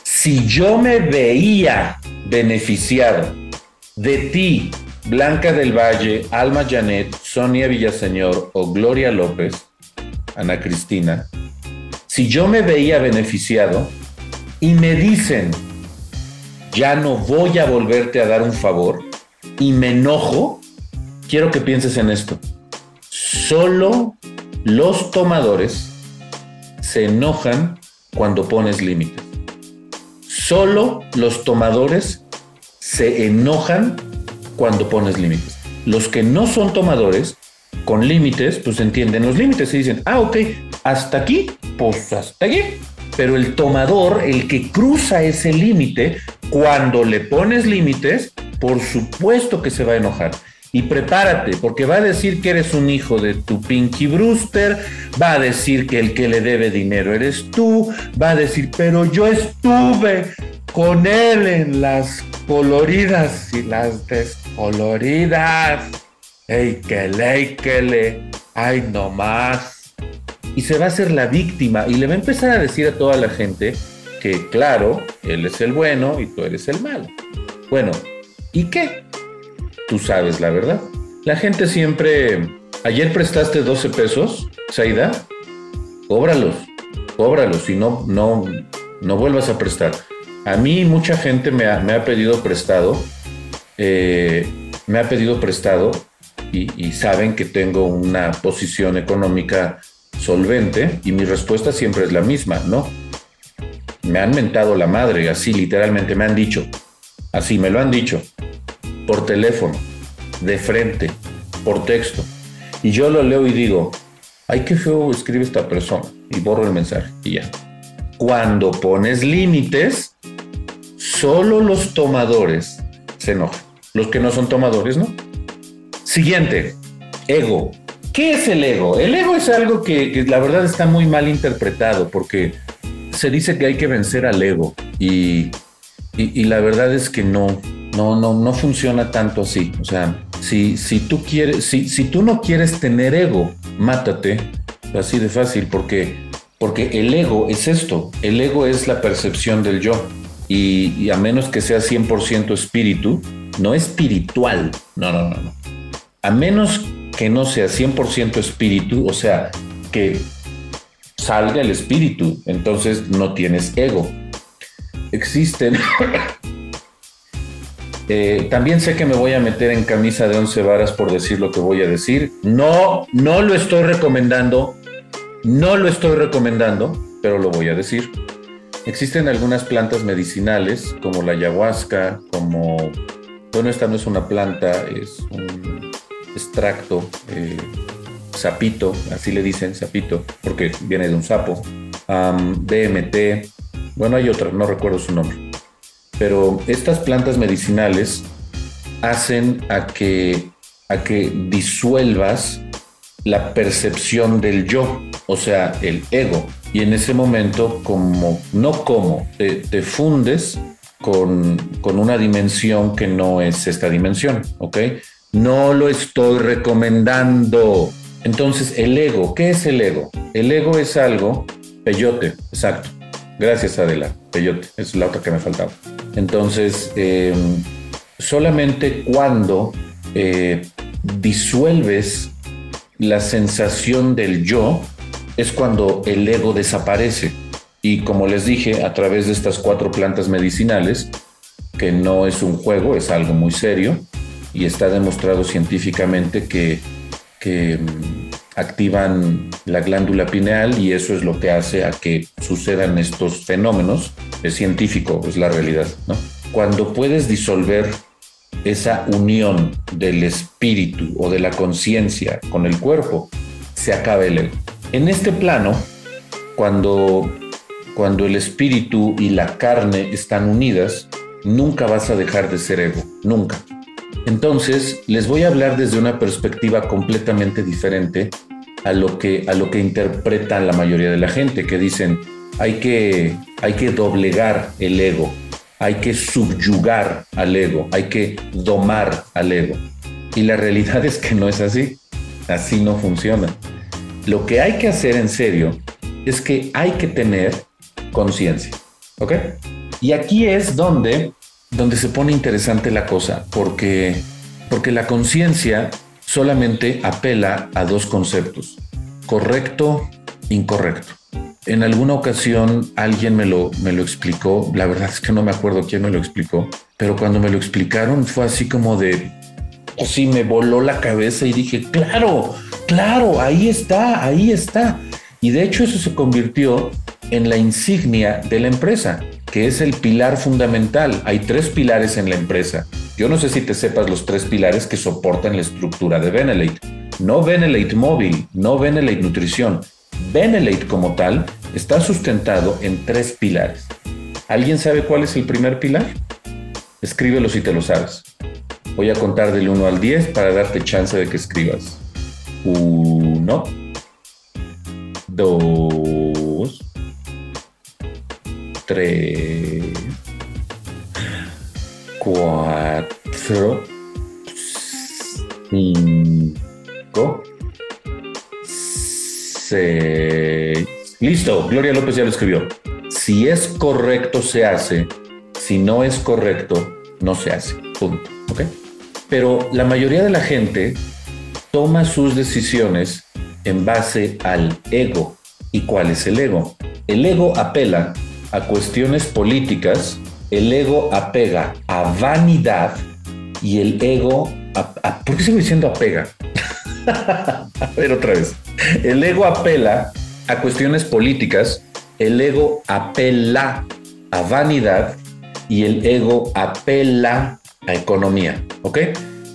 si yo me veía beneficiado de ti, Blanca del Valle, Alma Janet, Sonia Villaseñor o Gloria López, Ana Cristina, si yo me veía beneficiado y me dicen, ya no voy a volverte a dar un favor y me enojo, quiero que pienses en esto. Solo los tomadores se enojan cuando pones límites. Solo los tomadores se enojan cuando pones límites. Los que no son tomadores, con límites, pues entienden los límites y dicen, ah, ok, hasta aquí, pues hasta aquí. Pero el tomador, el que cruza ese límite, cuando le pones límites, por supuesto que se va a enojar. Y prepárate, porque va a decir que eres un hijo de tu Pinky Brewster, va a decir que el que le debe dinero eres tú, va a decir, pero yo estuve con él en las coloridas y las descoloridas. ¡Ey, que le, que le! ¡Ay, no más! Y se va a hacer la víctima y le va a empezar a decir a toda la gente que, claro, él es el bueno y tú eres el malo. Bueno, ¿y qué? tú sabes la verdad. La gente siempre, ayer prestaste 12 pesos, Saida, cóbralos, cóbralos y no, no, no vuelvas a prestar. A mí mucha gente me ha, me ha pedido prestado, eh, me ha pedido prestado y, y saben que tengo una posición económica solvente y mi respuesta siempre es la misma, ¿no? Me han mentado la madre, así literalmente me han dicho, así me lo han dicho por teléfono, de frente, por texto. Y yo lo leo y digo, ay, qué feo escribe esta persona. Y borro el mensaje y ya. Cuando pones límites, solo los tomadores se enojan. Los que no son tomadores, ¿no? Siguiente, ego. ¿Qué es el ego? El ego es algo que, la verdad está muy mal interpretado porque se dice que hay que vencer al ego y, y la verdad es que no, no, no, no funciona tanto así. O sea, si, si tú quieres, si, si tú no quieres tener ego, mátate. Así de fácil, porque, porque el ego es esto. El ego es la percepción del yo. Y, a menos que sea 100% espíritu, no espiritual. No, no, no, no. A menos que no sea 100% espíritu, o sea, que salga el espíritu, entonces no tienes ego. Existen eh, también sé que me voy a meter en camisa de once varas por decir lo que voy a decir. No, no lo estoy recomendando. No lo estoy recomendando, pero lo voy a decir. Existen algunas plantas medicinales, como la ayahuasca, como... Bueno, esta no es una planta, es un extracto, eh, sapito, así le dicen, sapito, porque viene de un sapo. DMT, bueno, hay otra, no recuerdo su nombre pero estas plantas medicinales hacen a que, a que disuelvas la percepción del yo, o sea, el ego. Y en ese momento, como, no como, te, fundes con, con, una dimensión que no es esta dimensión, ¿ok? No lo estoy recomendando. Entonces, el ego, ¿qué es el ego? El ego es algo, peyote, exacto. Gracias, Adela, peyote, es la otra que me faltaba. Entonces, eh, solamente cuando eh, disuelves la sensación del yo es cuando el ego desaparece. Y como les dije, a través de estas cuatro plantas medicinales, que no es un juego, es algo muy serio, y está demostrado científicamente que, que mm, activan la glándula pineal y eso es lo que hace a que sucedan estos fenómenos es científico, es la realidad. Cuando puedes disolver esa unión del espíritu o de la conciencia con el cuerpo, se acaba el ego. En este plano, cuando, cuando el espíritu y la carne están unidas, nunca vas a dejar de ser ego, nunca. Entonces, les voy a hablar desde una perspectiva completamente diferente a lo que, a lo que interpretan la mayoría de la gente, que dicen, hay que, hay que doblegar el ego, hay que subyugar al ego, hay que domar al ego. Y la realidad es que no es así, así no funciona. Lo que hay que hacer en serio es que hay que tener conciencia. ¿Ok? Y aquí es donde, donde se pone interesante la cosa, porque, porque la conciencia solamente apela a dos conceptos, correcto, incorrecto. En alguna ocasión alguien me lo, me lo explicó, la verdad es que no me acuerdo quién me lo explicó, pero cuando me lo explicaron fue así como de, así me voló la cabeza y dije, claro, claro, ahí está, ahí está. Y de hecho eso se convirtió en la insignia de la empresa, que es el pilar fundamental. Hay tres pilares en la empresa. Yo no sé si te sepas los tres pilares que soportan la estructura de Benelate. No Benelate móvil, no Benelate nutrición. Benelate como tal está sustentado en tres pilares. ¿Alguien sabe cuál es el primer pilar? Escríbelo si te lo sabes. Voy a contar del 1 al 10 para darte chance de que escribas. 1, 2, 3, 4, 5, 6. Listo, Gloria López ya lo escribió. Si es correcto, se hace. Si no es correcto, no se hace. Punto. Pero la mayoría de la gente toma sus decisiones en base al ego. ¿Y cuál es el ego? El ego apela a cuestiones políticas, el ego apega a vanidad y el ego... A, ¿Por qué sigo diciendo apega? a ver otra vez. El ego apela a cuestiones políticas, el ego apela a vanidad y el ego apela a economía. ¿Ok?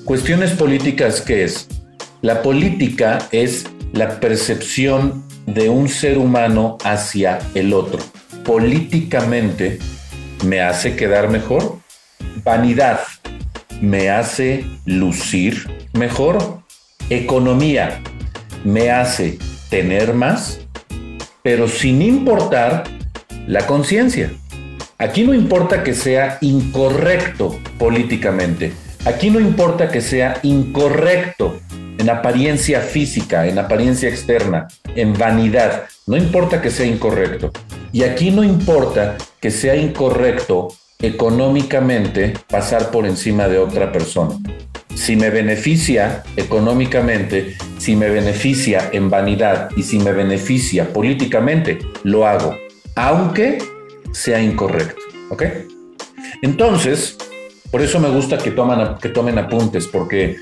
Cuestiones políticas, ¿qué es? La política es la percepción de un ser humano hacia el otro. Políticamente me hace quedar mejor. Vanidad me hace lucir mejor. Economía me hace tener más, pero sin importar la conciencia. Aquí no importa que sea incorrecto políticamente. Aquí no importa que sea incorrecto en apariencia física, en apariencia externa, en vanidad. No importa que sea incorrecto. Y aquí no importa que sea incorrecto económicamente pasar por encima de otra persona. Si me beneficia económicamente, si me beneficia en vanidad y si me beneficia políticamente, lo hago, aunque sea incorrecto. ¿Ok? Entonces, por eso me gusta que, toman, que tomen apuntes, porque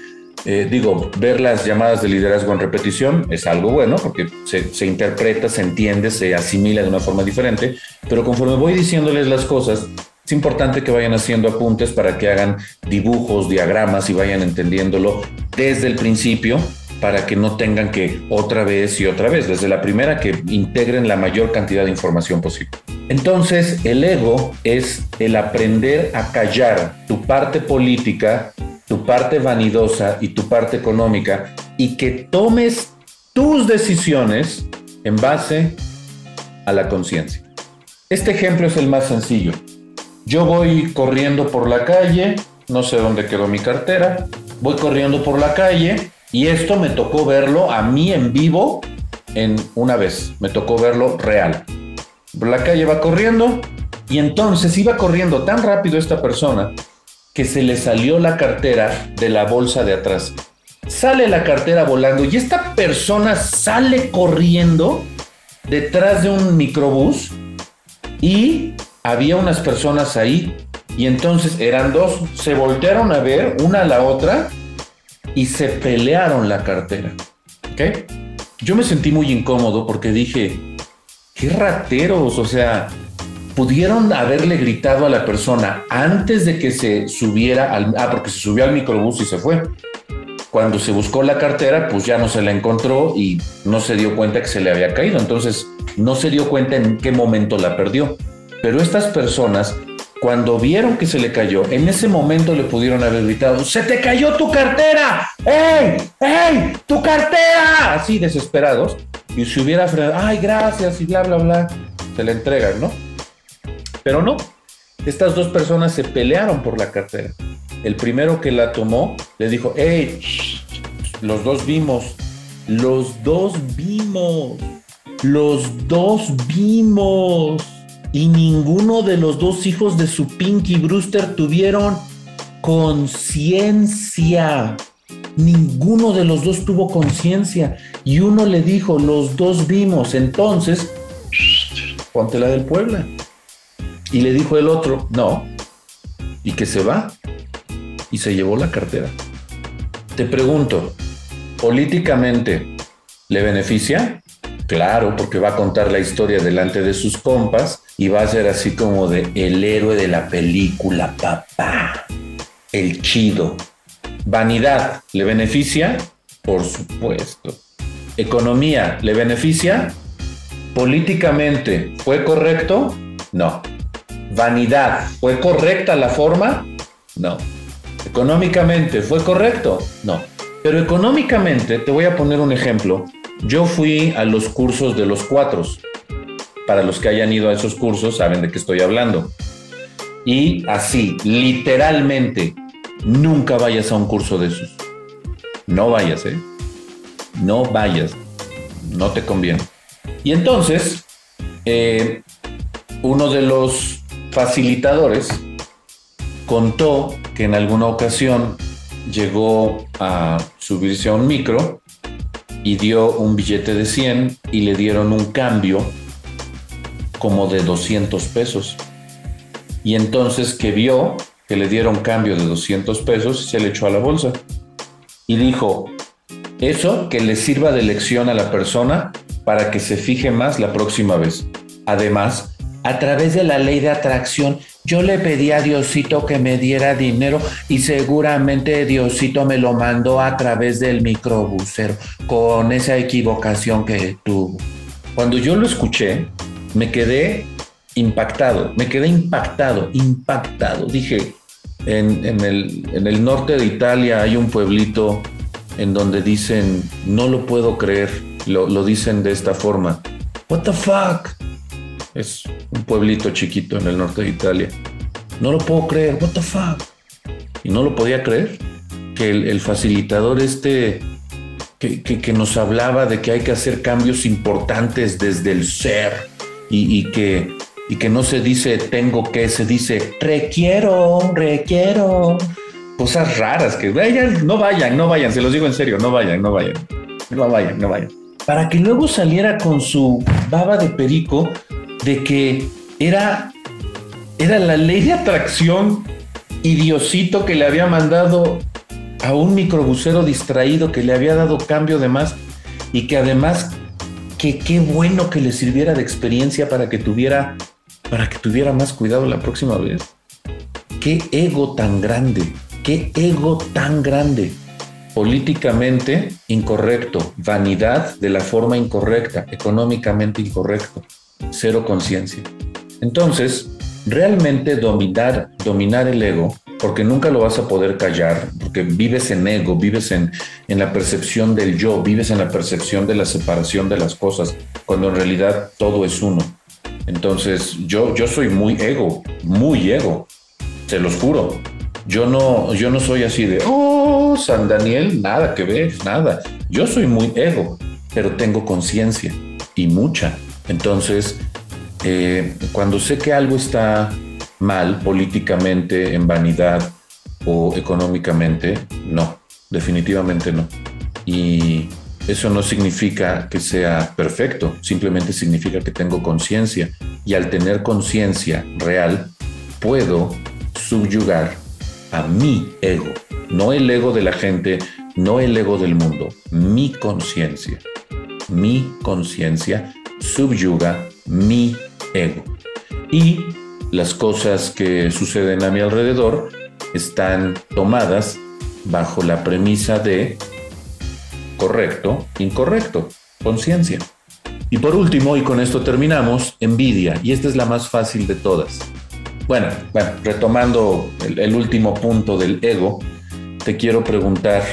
eh, digo, ver las llamadas de liderazgo en repetición es algo bueno, porque se, se interpreta, se entiende, se asimila de una forma diferente, pero conforme voy diciéndoles las cosas, es importante que vayan haciendo apuntes para que hagan dibujos, diagramas y vayan entendiéndolo desde el principio para que no tengan que otra vez y otra vez, desde la primera que integren la mayor cantidad de información posible. Entonces, el ego es el aprender a callar tu parte política, tu parte vanidosa y tu parte económica y que tomes tus decisiones en base a la conciencia. Este ejemplo es el más sencillo. Yo voy corriendo por la calle, no sé dónde quedó mi cartera, voy corriendo por la calle y esto me tocó verlo a mí en vivo en una vez, me tocó verlo real. Por la calle va corriendo y entonces iba corriendo tan rápido esta persona que se le salió la cartera de la bolsa de atrás. Sale la cartera volando y esta persona sale corriendo detrás de un microbús y había unas personas ahí y entonces eran dos, se voltearon a ver una a la otra y se pelearon la cartera. ¿Ok? Yo me sentí muy incómodo porque dije, qué rateros, o sea, pudieron haberle gritado a la persona antes de que se subiera al... Ah, porque se subió al microbús y se fue. Cuando se buscó la cartera, pues ya no se la encontró y no se dio cuenta que se le había caído. Entonces, no se dio cuenta en qué momento la perdió. Pero estas personas, cuando vieron que se le cayó, en ese momento le pudieron haber gritado, ¡Se te cayó tu cartera! ¡Ey! ¡Ey! ¡Tu cartera! Así desesperados. Y si hubiera frenado, ¡ay, gracias! Y bla, bla, bla. Se le entregan, ¿no? Pero no. Estas dos personas se pelearon por la cartera. El primero que la tomó le dijo, ¡Ey! Los dos vimos. Los dos vimos. Los dos vimos. y ninguno de los dos hijos de su Pinky Brewster tuvieron conciencia. Ninguno de los dos tuvo conciencia. Y uno le dijo, los dos vimos. Entonces, ponte la del Puebla. Y le dijo el otro, no. Y que se va. Y se llevó la cartera. Te pregunto, políticamente, ¿le beneficia? Claro, porque va a contar la historia delante de sus compas y va a ser así como de el héroe de la película, papá. El chido. Vanidad, ¿le beneficia? Por supuesto. Economía, ¿le beneficia? Políticamente, ¿fue correcto? No. Vanidad, ¿fue correcta la forma? No. Económicamente, ¿fue correcto? No. Pero económicamente, te voy a poner un ejemplo. Yo fui a los cursos de los cuatro. Para los que hayan ido a esos cursos, saben de qué estoy hablando. Y así, literalmente, nunca vayas a un curso de esos. No vayas, ¿eh? No vayas. No te conviene. Y entonces, eh, uno de los facilitadores contó que en alguna ocasión llegó a subirse a un micro y dio un billete de 100 y le dieron un cambio como de 200 pesos. Y entonces que vio que le dieron cambio de 200 pesos, se le echó a la bolsa. Y dijo, eso que le sirva de lección a la persona para que se fije más la próxima vez. Además, a través de la ley de atracción, yo le pedí a Diosito que me diera dinero y seguramente Diosito me lo mandó a través del microbusero, con esa equivocación que tuvo. Cuando yo lo escuché, me quedé impactado, me quedé impactado, impactado. Dije, en, el, norte de Italia hay un pueblito en donde dicen, no lo puedo creer, lo, lo dicen de esta forma, what the fuck? Es un pueblito chiquito en el norte de Italia. No lo puedo creer, what the fuck. Y no lo podía creer. Que el, facilitador este que, que, nos hablaba de que hay que hacer cambios importantes desde el ser y, que, y que no se dice tengo que, se dice requiero, requiero. Cosas raras que vayan, no vayan, no vayan, se los digo en serio, no vayan, no vayan, no vayan, no vayan. Para que luego saliera con su baba de perico de que era, era la ley de atracción idiosito que le había mandado a un microbusero distraído que le había dado cambio de más y que además que qué bueno que le sirviera de experiencia para que tuviera para que tuviera más cuidado la próxima vez. Qué ego tan grande, qué ego tan grande. Políticamente incorrecto, vanidad de la forma incorrecta, económicamente incorrecto cero conciencia. Entonces, realmente dominar, dominar el ego, porque nunca lo vas a poder callar, porque vives en ego, vives en, en la percepción del yo, vives en la percepción de la separación de las cosas, cuando en realidad todo es uno. Entonces, yo, yo soy muy ego, muy ego, se los juro. Yo no, yo no soy así de, oh, San Daniel, nada que ver, nada. Yo soy muy ego, pero tengo conciencia y mucha. Entonces, eh, cuando sé que algo está mal políticamente, en vanidad o económicamente, no, definitivamente no. Y eso no significa que sea perfecto, simplemente significa que tengo conciencia. Y al tener conciencia real, puedo subyugar a mi ego, no el ego de la gente, no el ego del mundo, mi conciencia. Mi conciencia subyuga mi ego. Y las cosas que suceden a mi alrededor están tomadas bajo la premisa de correcto, incorrecto, conciencia. Y por último, y con esto terminamos, envidia. Y esta es la más fácil de todas. Bueno, bueno retomando el, último punto del ego, te quiero preguntar,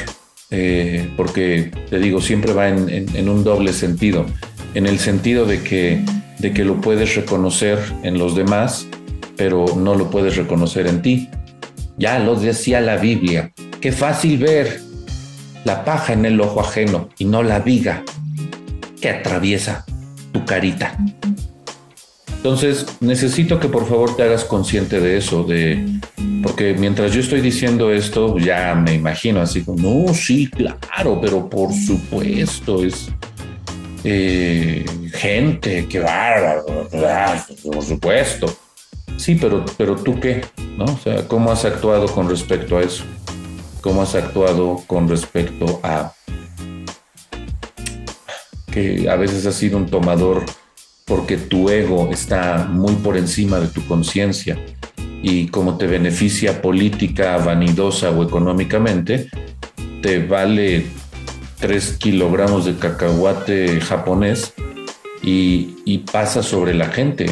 eh, porque te digo, siempre va en un doble sentido en el sentido de que, de que lo puedes reconocer en los demás, pero no lo puedes reconocer en ti. Ya lo decía la Biblia, qué fácil ver la paja en el ojo ajeno y no la viga que atraviesa tu carita. Entonces, necesito que por favor te hagas consciente de eso, de porque mientras yo estoy diciendo esto, ya me imagino así como, no, sí, claro, pero por supuesto, es eh, gente, que va, por supuesto. Sí, pero, pero tú qué, ¿no? O sea, ¿cómo has actuado con respecto a eso? ¿Cómo has actuado con respecto a que a veces has sido un tomador porque tu ego está muy por encima de tu conciencia y como te beneficia política, vanidosa o económicamente, te vale 3 kilogramos de cacahuate japonés y, pasa sobre la gente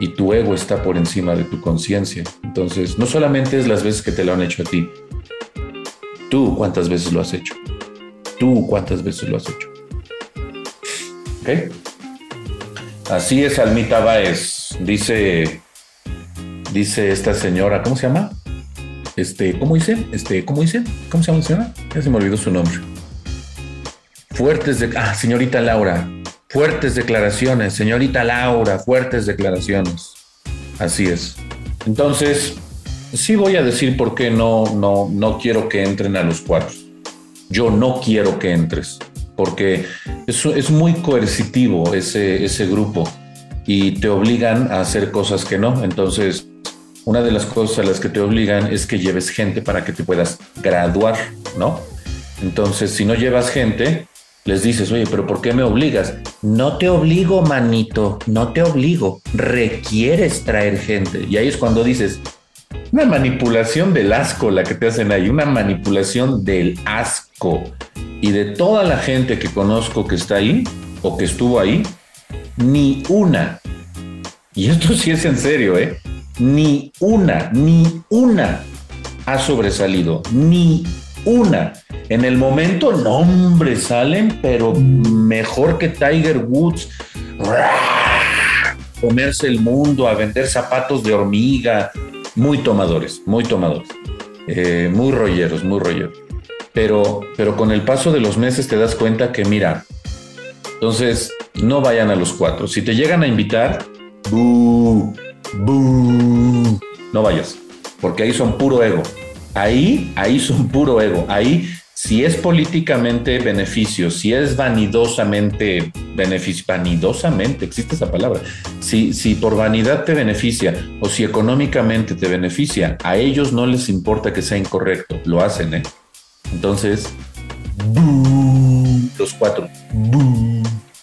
y, tu ego está por encima de tu conciencia. Entonces, no solamente es las veces que te lo han hecho a ti, tú cuántas veces lo has hecho, tú cuántas veces lo has hecho. ¿Ok? Así es, Almita Baez, dice, dice esta señora, ¿cómo se llama? Este, ¿cómo dice? Este, ¿cómo dice? ¿Cómo se llama? Ya se me olvidó su nombre. Fuertes de, ah, señorita Laura, fuertes declaraciones, señorita Laura, fuertes declaraciones. Así es. Entonces, sí voy a decir por qué no, no, no quiero que entren a los cuatro. Yo no quiero que entres porque es, es muy coercitivo ese, ese grupo y te obligan a hacer cosas que no. Entonces, una de las cosas a las que te obligan es que lleves gente para que te puedas graduar, ¿no? Entonces, si no llevas gente, les dices, oye, pero ¿por qué me obligas? No te obligo, manito, no te obligo. Requieres traer gente. Y ahí es cuando dices, una manipulación del asco la que te hacen ahí, una manipulación del asco y de toda la gente que conozco que está ahí o que estuvo ahí, ni una, y esto sí es en serio, ¿eh? Ni una, ni una ha sobresalido, ni una. En el momento, nombres salen, pero mejor que Tiger Woods. Comerse el mundo, a vender zapatos de hormiga. Muy tomadores, muy tomadores. Eh, muy rolleros, muy rolleros pero, pero con el paso de los meses te das cuenta que, mira, entonces no vayan a los cuatro. Si te llegan a invitar, no vayas, porque ahí son puro ego. Ahí, ahí son puro ego. Ahí, si es políticamente beneficio, si es vanidosamente beneficio, vanidosamente, existe esa palabra. Si, si por vanidad te beneficia o si económicamente te beneficia, a ellos no les importa que sea incorrecto, lo hacen, ¿eh? Entonces, los cuatro,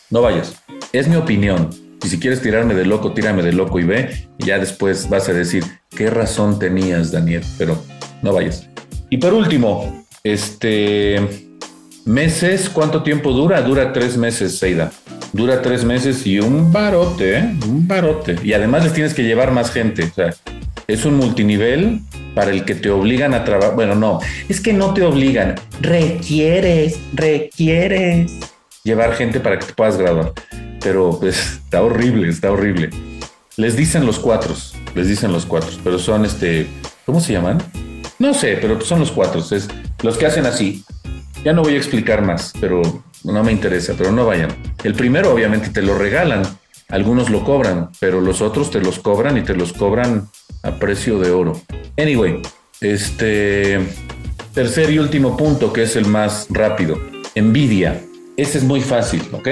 no vayas. Es mi opinión. Y si quieres tirarme de loco, tírame de loco y ve. Y ya después vas a decir, ¿qué razón tenías, Daniel? Pero no vayas. Y por último, este, meses, ¿cuánto tiempo dura? Dura tres meses, Seida. Dura tres meses y un barote, ¿eh? Un barote. Y además les tienes que llevar más gente. O sea, es un multinivel para el que te obligan a trabajar. Bueno, no, es que no te obligan, requieres, requieres llevar gente para que te puedas graduar. Pero pues está horrible, está horrible. Les dicen los cuatro, les dicen los cuatro, pero son este, ¿cómo se llaman? No sé, pero son los cuatro, es los que hacen así. Ya no voy a explicar más, pero no me interesa, pero no vayan. El primero obviamente te lo regalan, algunos lo cobran, pero los otros te los cobran y te los cobran a precio de oro. Anyway, este tercer y último punto, que es el más rápido, envidia. Ese es muy fácil, ¿ok?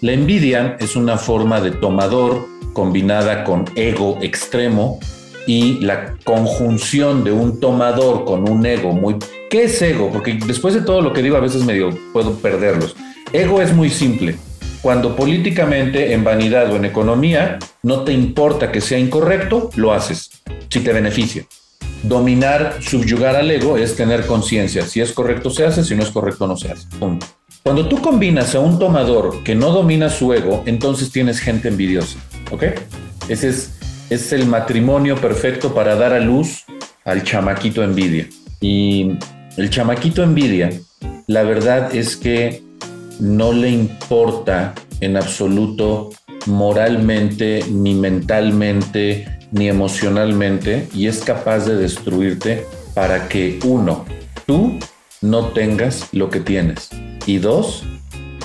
La envidia es una forma de tomador combinada con ego extremo y la conjunción de un tomador con un ego muy... ¿Qué es ego? Porque después de todo lo que digo a veces medio puedo perderlos. Ego es muy simple cuando políticamente, en vanidad o en economía, no te importa que sea incorrecto, lo haces, si te beneficia. Dominar, subyugar al ego es tener conciencia. Si es correcto, se hace, si no es correcto, no se hace. Cuando tú combinas a un tomador que no domina su ego, entonces tienes gente envidiosa. ¿Ok? Ese es, es el matrimonio perfecto para dar a luz al chamaquito envidia. Y el chamaquito envidia, la verdad es que no le importa en absoluto moralmente, ni mentalmente, ni emocionalmente, y es capaz de destruirte para que, uno, tú no tengas lo que tienes, y dos,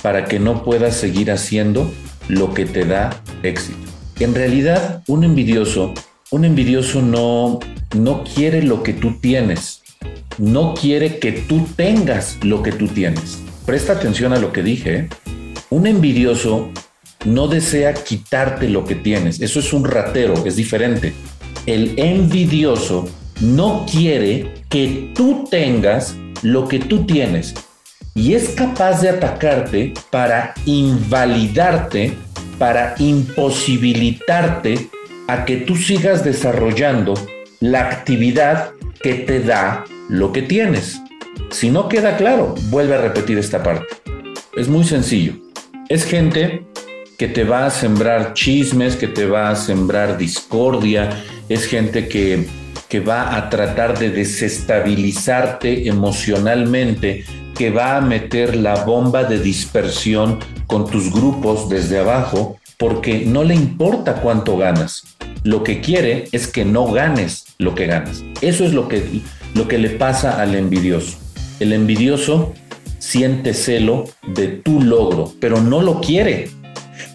para que no puedas seguir haciendo lo que te da éxito. En realidad, un envidioso, un envidioso no, no quiere lo que tú tienes, no quiere que tú tengas lo que tú tienes. Presta atención a lo que dije. ¿eh? Un envidioso no desea quitarte lo que tienes. Eso es un ratero, es diferente. El envidioso no quiere que tú tengas lo que tú tienes y es capaz de atacarte para invalidarte, para imposibilitarte a que tú sigas desarrollando la actividad que te da lo que tienes. Si no queda claro, vuelve a repetir esta parte. Es muy sencillo. Es gente que te va a sembrar chismes, que te va a sembrar discordia, es gente que, que va a tratar de desestabilizarte emocionalmente, que va a meter la bomba de dispersión con tus grupos desde abajo, porque no le importa cuánto ganas. Lo que quiere es que no ganes lo que ganas. Eso es lo que, lo que le pasa al envidioso. El envidioso siente celo de tu logro, pero no lo quiere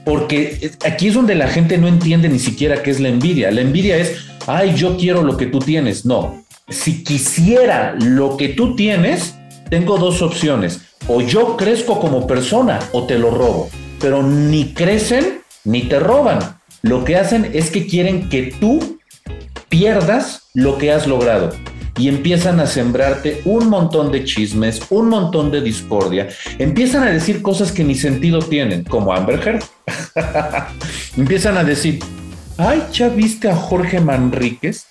porque aquí es donde la gente no entiende ni siquiera qué es la envidia. La envidia es, ay, yo quiero lo que tú tienes. No, si quisiera lo que tú tienes, tengo dos opciones. O yo crezco como persona o te lo robo. Pero ni crecen ni te roban. Lo que hacen es que quieren que tú pierdas lo que has logrado y empiezan a sembrarte un montón de chismes, un montón de discordia, empiezan a decir cosas que ni sentido tienen, como Amber Heard. empiezan a decir, ay, ¿ya viste a Jorge Manríquez?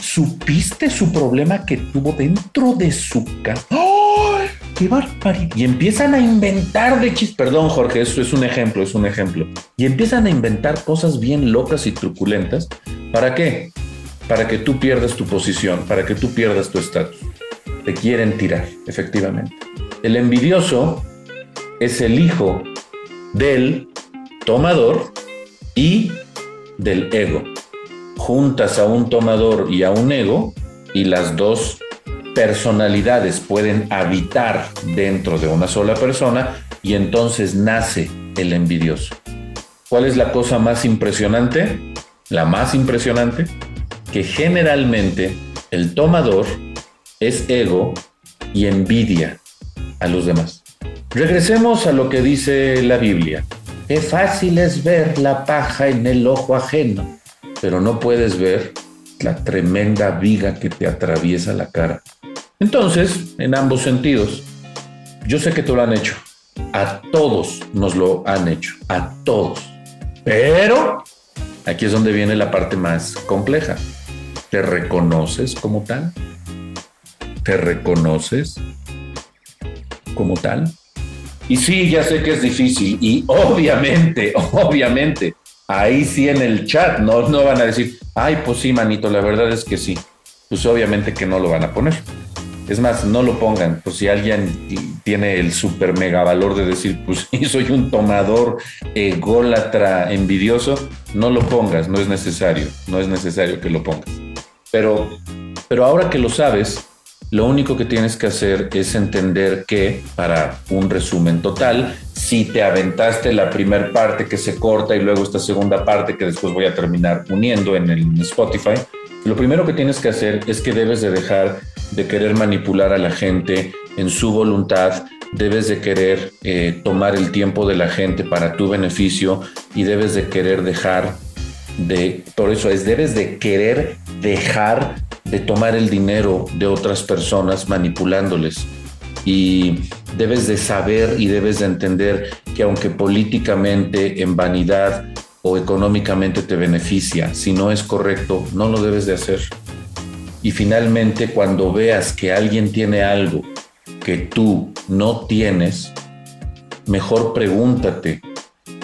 ¿Supiste su problema que tuvo dentro de su casa? ¡Ay! ¡Qué barbaridad! Y empiezan a inventar de chismes. Perdón, Jorge, eso es un ejemplo, es un ejemplo. Y empiezan a inventar cosas bien locas y truculentas. ¿Para qué? para que tú pierdas tu posición, para que tú pierdas tu estatus. Te quieren tirar, efectivamente. El envidioso es el hijo del tomador y del ego. Juntas a un tomador y a un ego y las dos personalidades pueden habitar dentro de una sola persona y entonces nace el envidioso. ¿Cuál es la cosa más impresionante? La más impresionante que generalmente el tomador es ego y envidia a los demás. Regresemos a lo que dice la Biblia. Qué fácil es ver la paja en el ojo ajeno, pero no puedes ver la tremenda viga que te atraviesa la cara. Entonces, en ambos sentidos, yo sé que te lo han hecho. A todos nos lo han hecho. A todos. Pero aquí es donde viene la parte más compleja. ¿Te reconoces como tal? ¿Te reconoces como tal? Y sí, ya sé que es difícil y obviamente, obviamente, ahí sí en el chat no, no van a decir, ay, pues sí, manito, la verdad es que sí. Pues obviamente que no lo van a poner. Es más, no lo pongan, pues si alguien tiene el super mega valor de decir, pues sí, soy un tomador ególatra envidioso, no lo pongas, no es necesario, no es necesario que lo pongas. Pero, pero ahora que lo sabes, lo único que tienes que hacer es entender que, para un resumen total, si te aventaste la primera parte que se corta y luego esta segunda parte que después voy a terminar uniendo en el Spotify, lo primero que tienes que hacer es que debes de dejar de querer manipular a la gente en su voluntad, debes de querer eh, tomar el tiempo de la gente para tu beneficio y debes de querer dejar de, por eso es, debes de querer dejar de tomar el dinero de otras personas manipulándoles. Y debes de saber y debes de entender que aunque políticamente, en vanidad o económicamente te beneficia, si no es correcto, no lo debes de hacer. Y finalmente, cuando veas que alguien tiene algo que tú no tienes, mejor pregúntate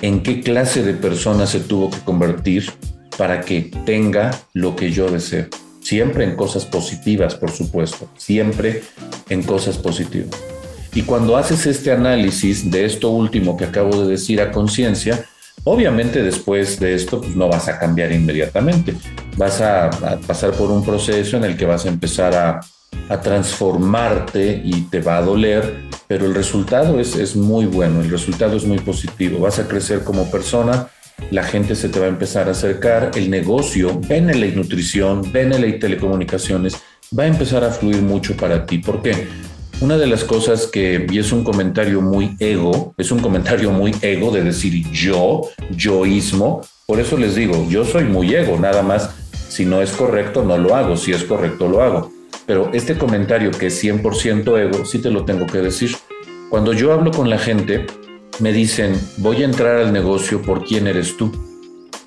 en qué clase de persona se tuvo que convertir para que tenga lo que yo deseo. Siempre en cosas positivas, por supuesto, siempre en cosas positivas. Y cuando haces este análisis de esto último que acabo de decir a conciencia, obviamente después de esto pues, no vas a cambiar inmediatamente. Vas a, pasar por un proceso en el que vas a empezar a, transformarte y te va a doler, pero el resultado es, es muy bueno, el resultado es muy positivo. Vas a crecer como persona, la gente se te va a empezar a acercar, el negocio, Beneley Nutrición, Beneley Telecomunicaciones, va a empezar a fluir mucho para ti. ¿Por qué? Una de las cosas que, y es un comentario muy ego, es un comentario muy ego de decir yo, yoísmo, por eso les digo, yo soy muy ego, nada más, si no es correcto, no lo hago, si es correcto, lo hago. Pero este comentario que es 100% ego, sí te lo tengo que decir. Cuando yo hablo con la gente, me dicen, voy a entrar al negocio por quién eres tú.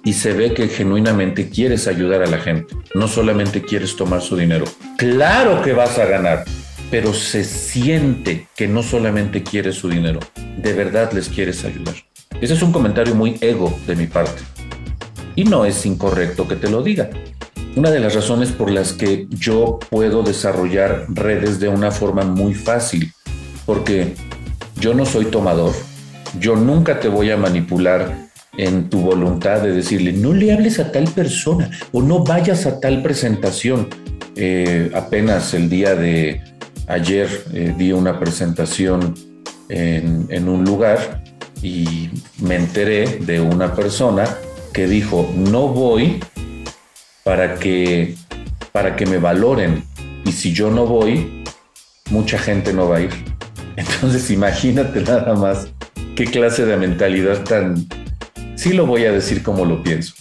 Y se ve que genuinamente quieres ayudar a la gente, no solamente quieres tomar su dinero. Claro que vas a ganar, pero se siente que no solamente quieres su dinero, de verdad les quieres ayudar. Ese es un comentario muy ego de mi parte. Y no es incorrecto que te lo diga. Una de las razones por las que yo puedo desarrollar redes de una forma muy fácil, porque yo no soy tomador, yo nunca te voy a manipular en tu voluntad de decirle, no le hables a tal persona o no vayas a tal presentación. Eh, apenas el día de ayer eh, di una presentación en, en un lugar y me enteré de una persona que dijo, no voy para que, para que me valoren y si yo no voy, mucha gente no va a ir. Entonces imagínate nada más qué clase de mentalidad tan, sí lo voy a decir como lo pienso,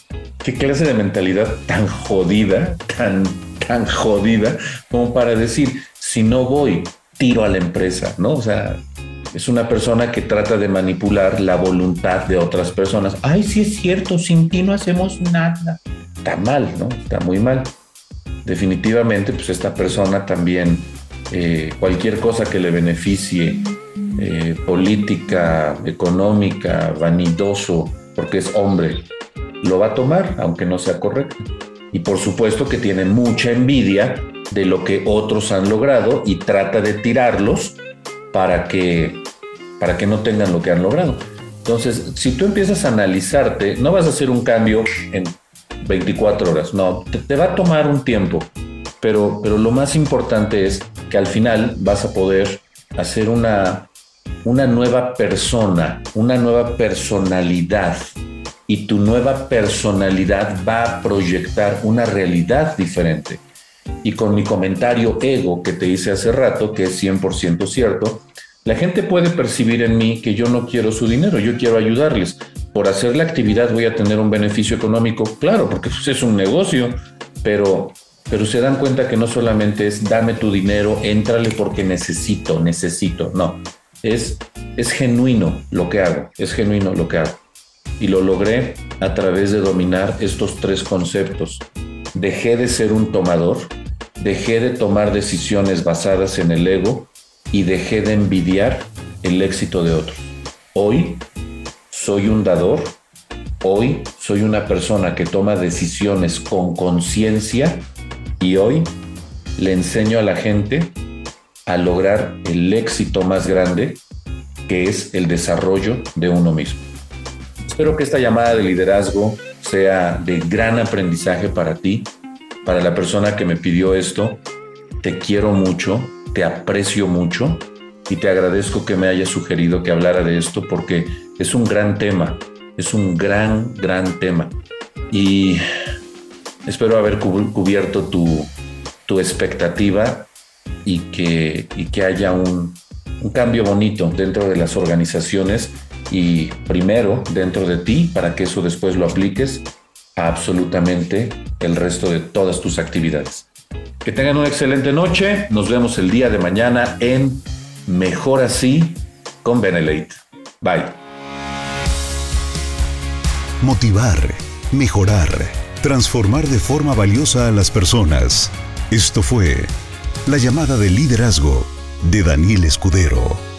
qué clase de mentalidad tan jodida, tan, tan jodida, como para decir, si no voy, tiro a la empresa, ¿no? O sea, es una persona que trata de manipular la voluntad de otras personas. Ay, sí es cierto, sin ti no hacemos nada. Está mal, ¿no? Está muy mal. Definitivamente, pues esta persona también, eh, cualquier cosa que le beneficie eh, política, económica, vanidoso, porque es hombre, lo va a tomar, aunque no sea correcto. Y por supuesto que tiene mucha envidia de lo que otros han logrado y trata de tirarlos para que, para que no tengan lo que han logrado. Entonces, si tú empiezas a analizarte, no vas a hacer un cambio en 24 horas, no, te, va a tomar un tiempo, pero, pero lo más importante es que al final vas a poder hacer una una nueva persona, una nueva personalidad. Y tu nueva personalidad va a proyectar una realidad diferente. Y con mi comentario ego que te hice hace rato, que es 100% cierto, la gente puede percibir en mí que yo no quiero su dinero, yo quiero ayudarles. Por hacer la actividad voy a tener un beneficio económico, claro, porque pues, es un negocio, pero, pero se dan cuenta que no solamente es dame tu dinero, éntrale porque necesito, necesito, no es, es genuino lo que hago, es genuino lo que hago. Y lo logré a través de dominar estos tres conceptos. Dejé de ser un tomador, dejé de tomar decisiones basadas en el ego y dejé de envidiar el éxito de otros. Hoy soy un dador, hoy soy una persona que toma decisiones con conciencia y hoy le enseño a la gente a lograr el éxito más grande, que es el desarrollo de uno mismo. Espero que esta llamada de liderazgo sea de gran aprendizaje para ti, para la persona que me pidió esto. Te quiero mucho, te aprecio mucho y te agradezco que me hayas sugerido que hablara de esto porque es un gran tema, es un gran, gran tema. Y espero haber cubierto tu, tu expectativa y que, que haya un, un cambio bonito dentro de las organizaciones y primero dentro de ti para que eso después lo apliques a absolutamente el resto de todas tus actividades. Que tengan una excelente noche. Nos vemos el día de mañana en Mejor Así con Benelate. Bye. Motivar, mejorar, transformar de forma valiosa a las personas. Esto fue la llamada de liderazgo de Daniel Escudero.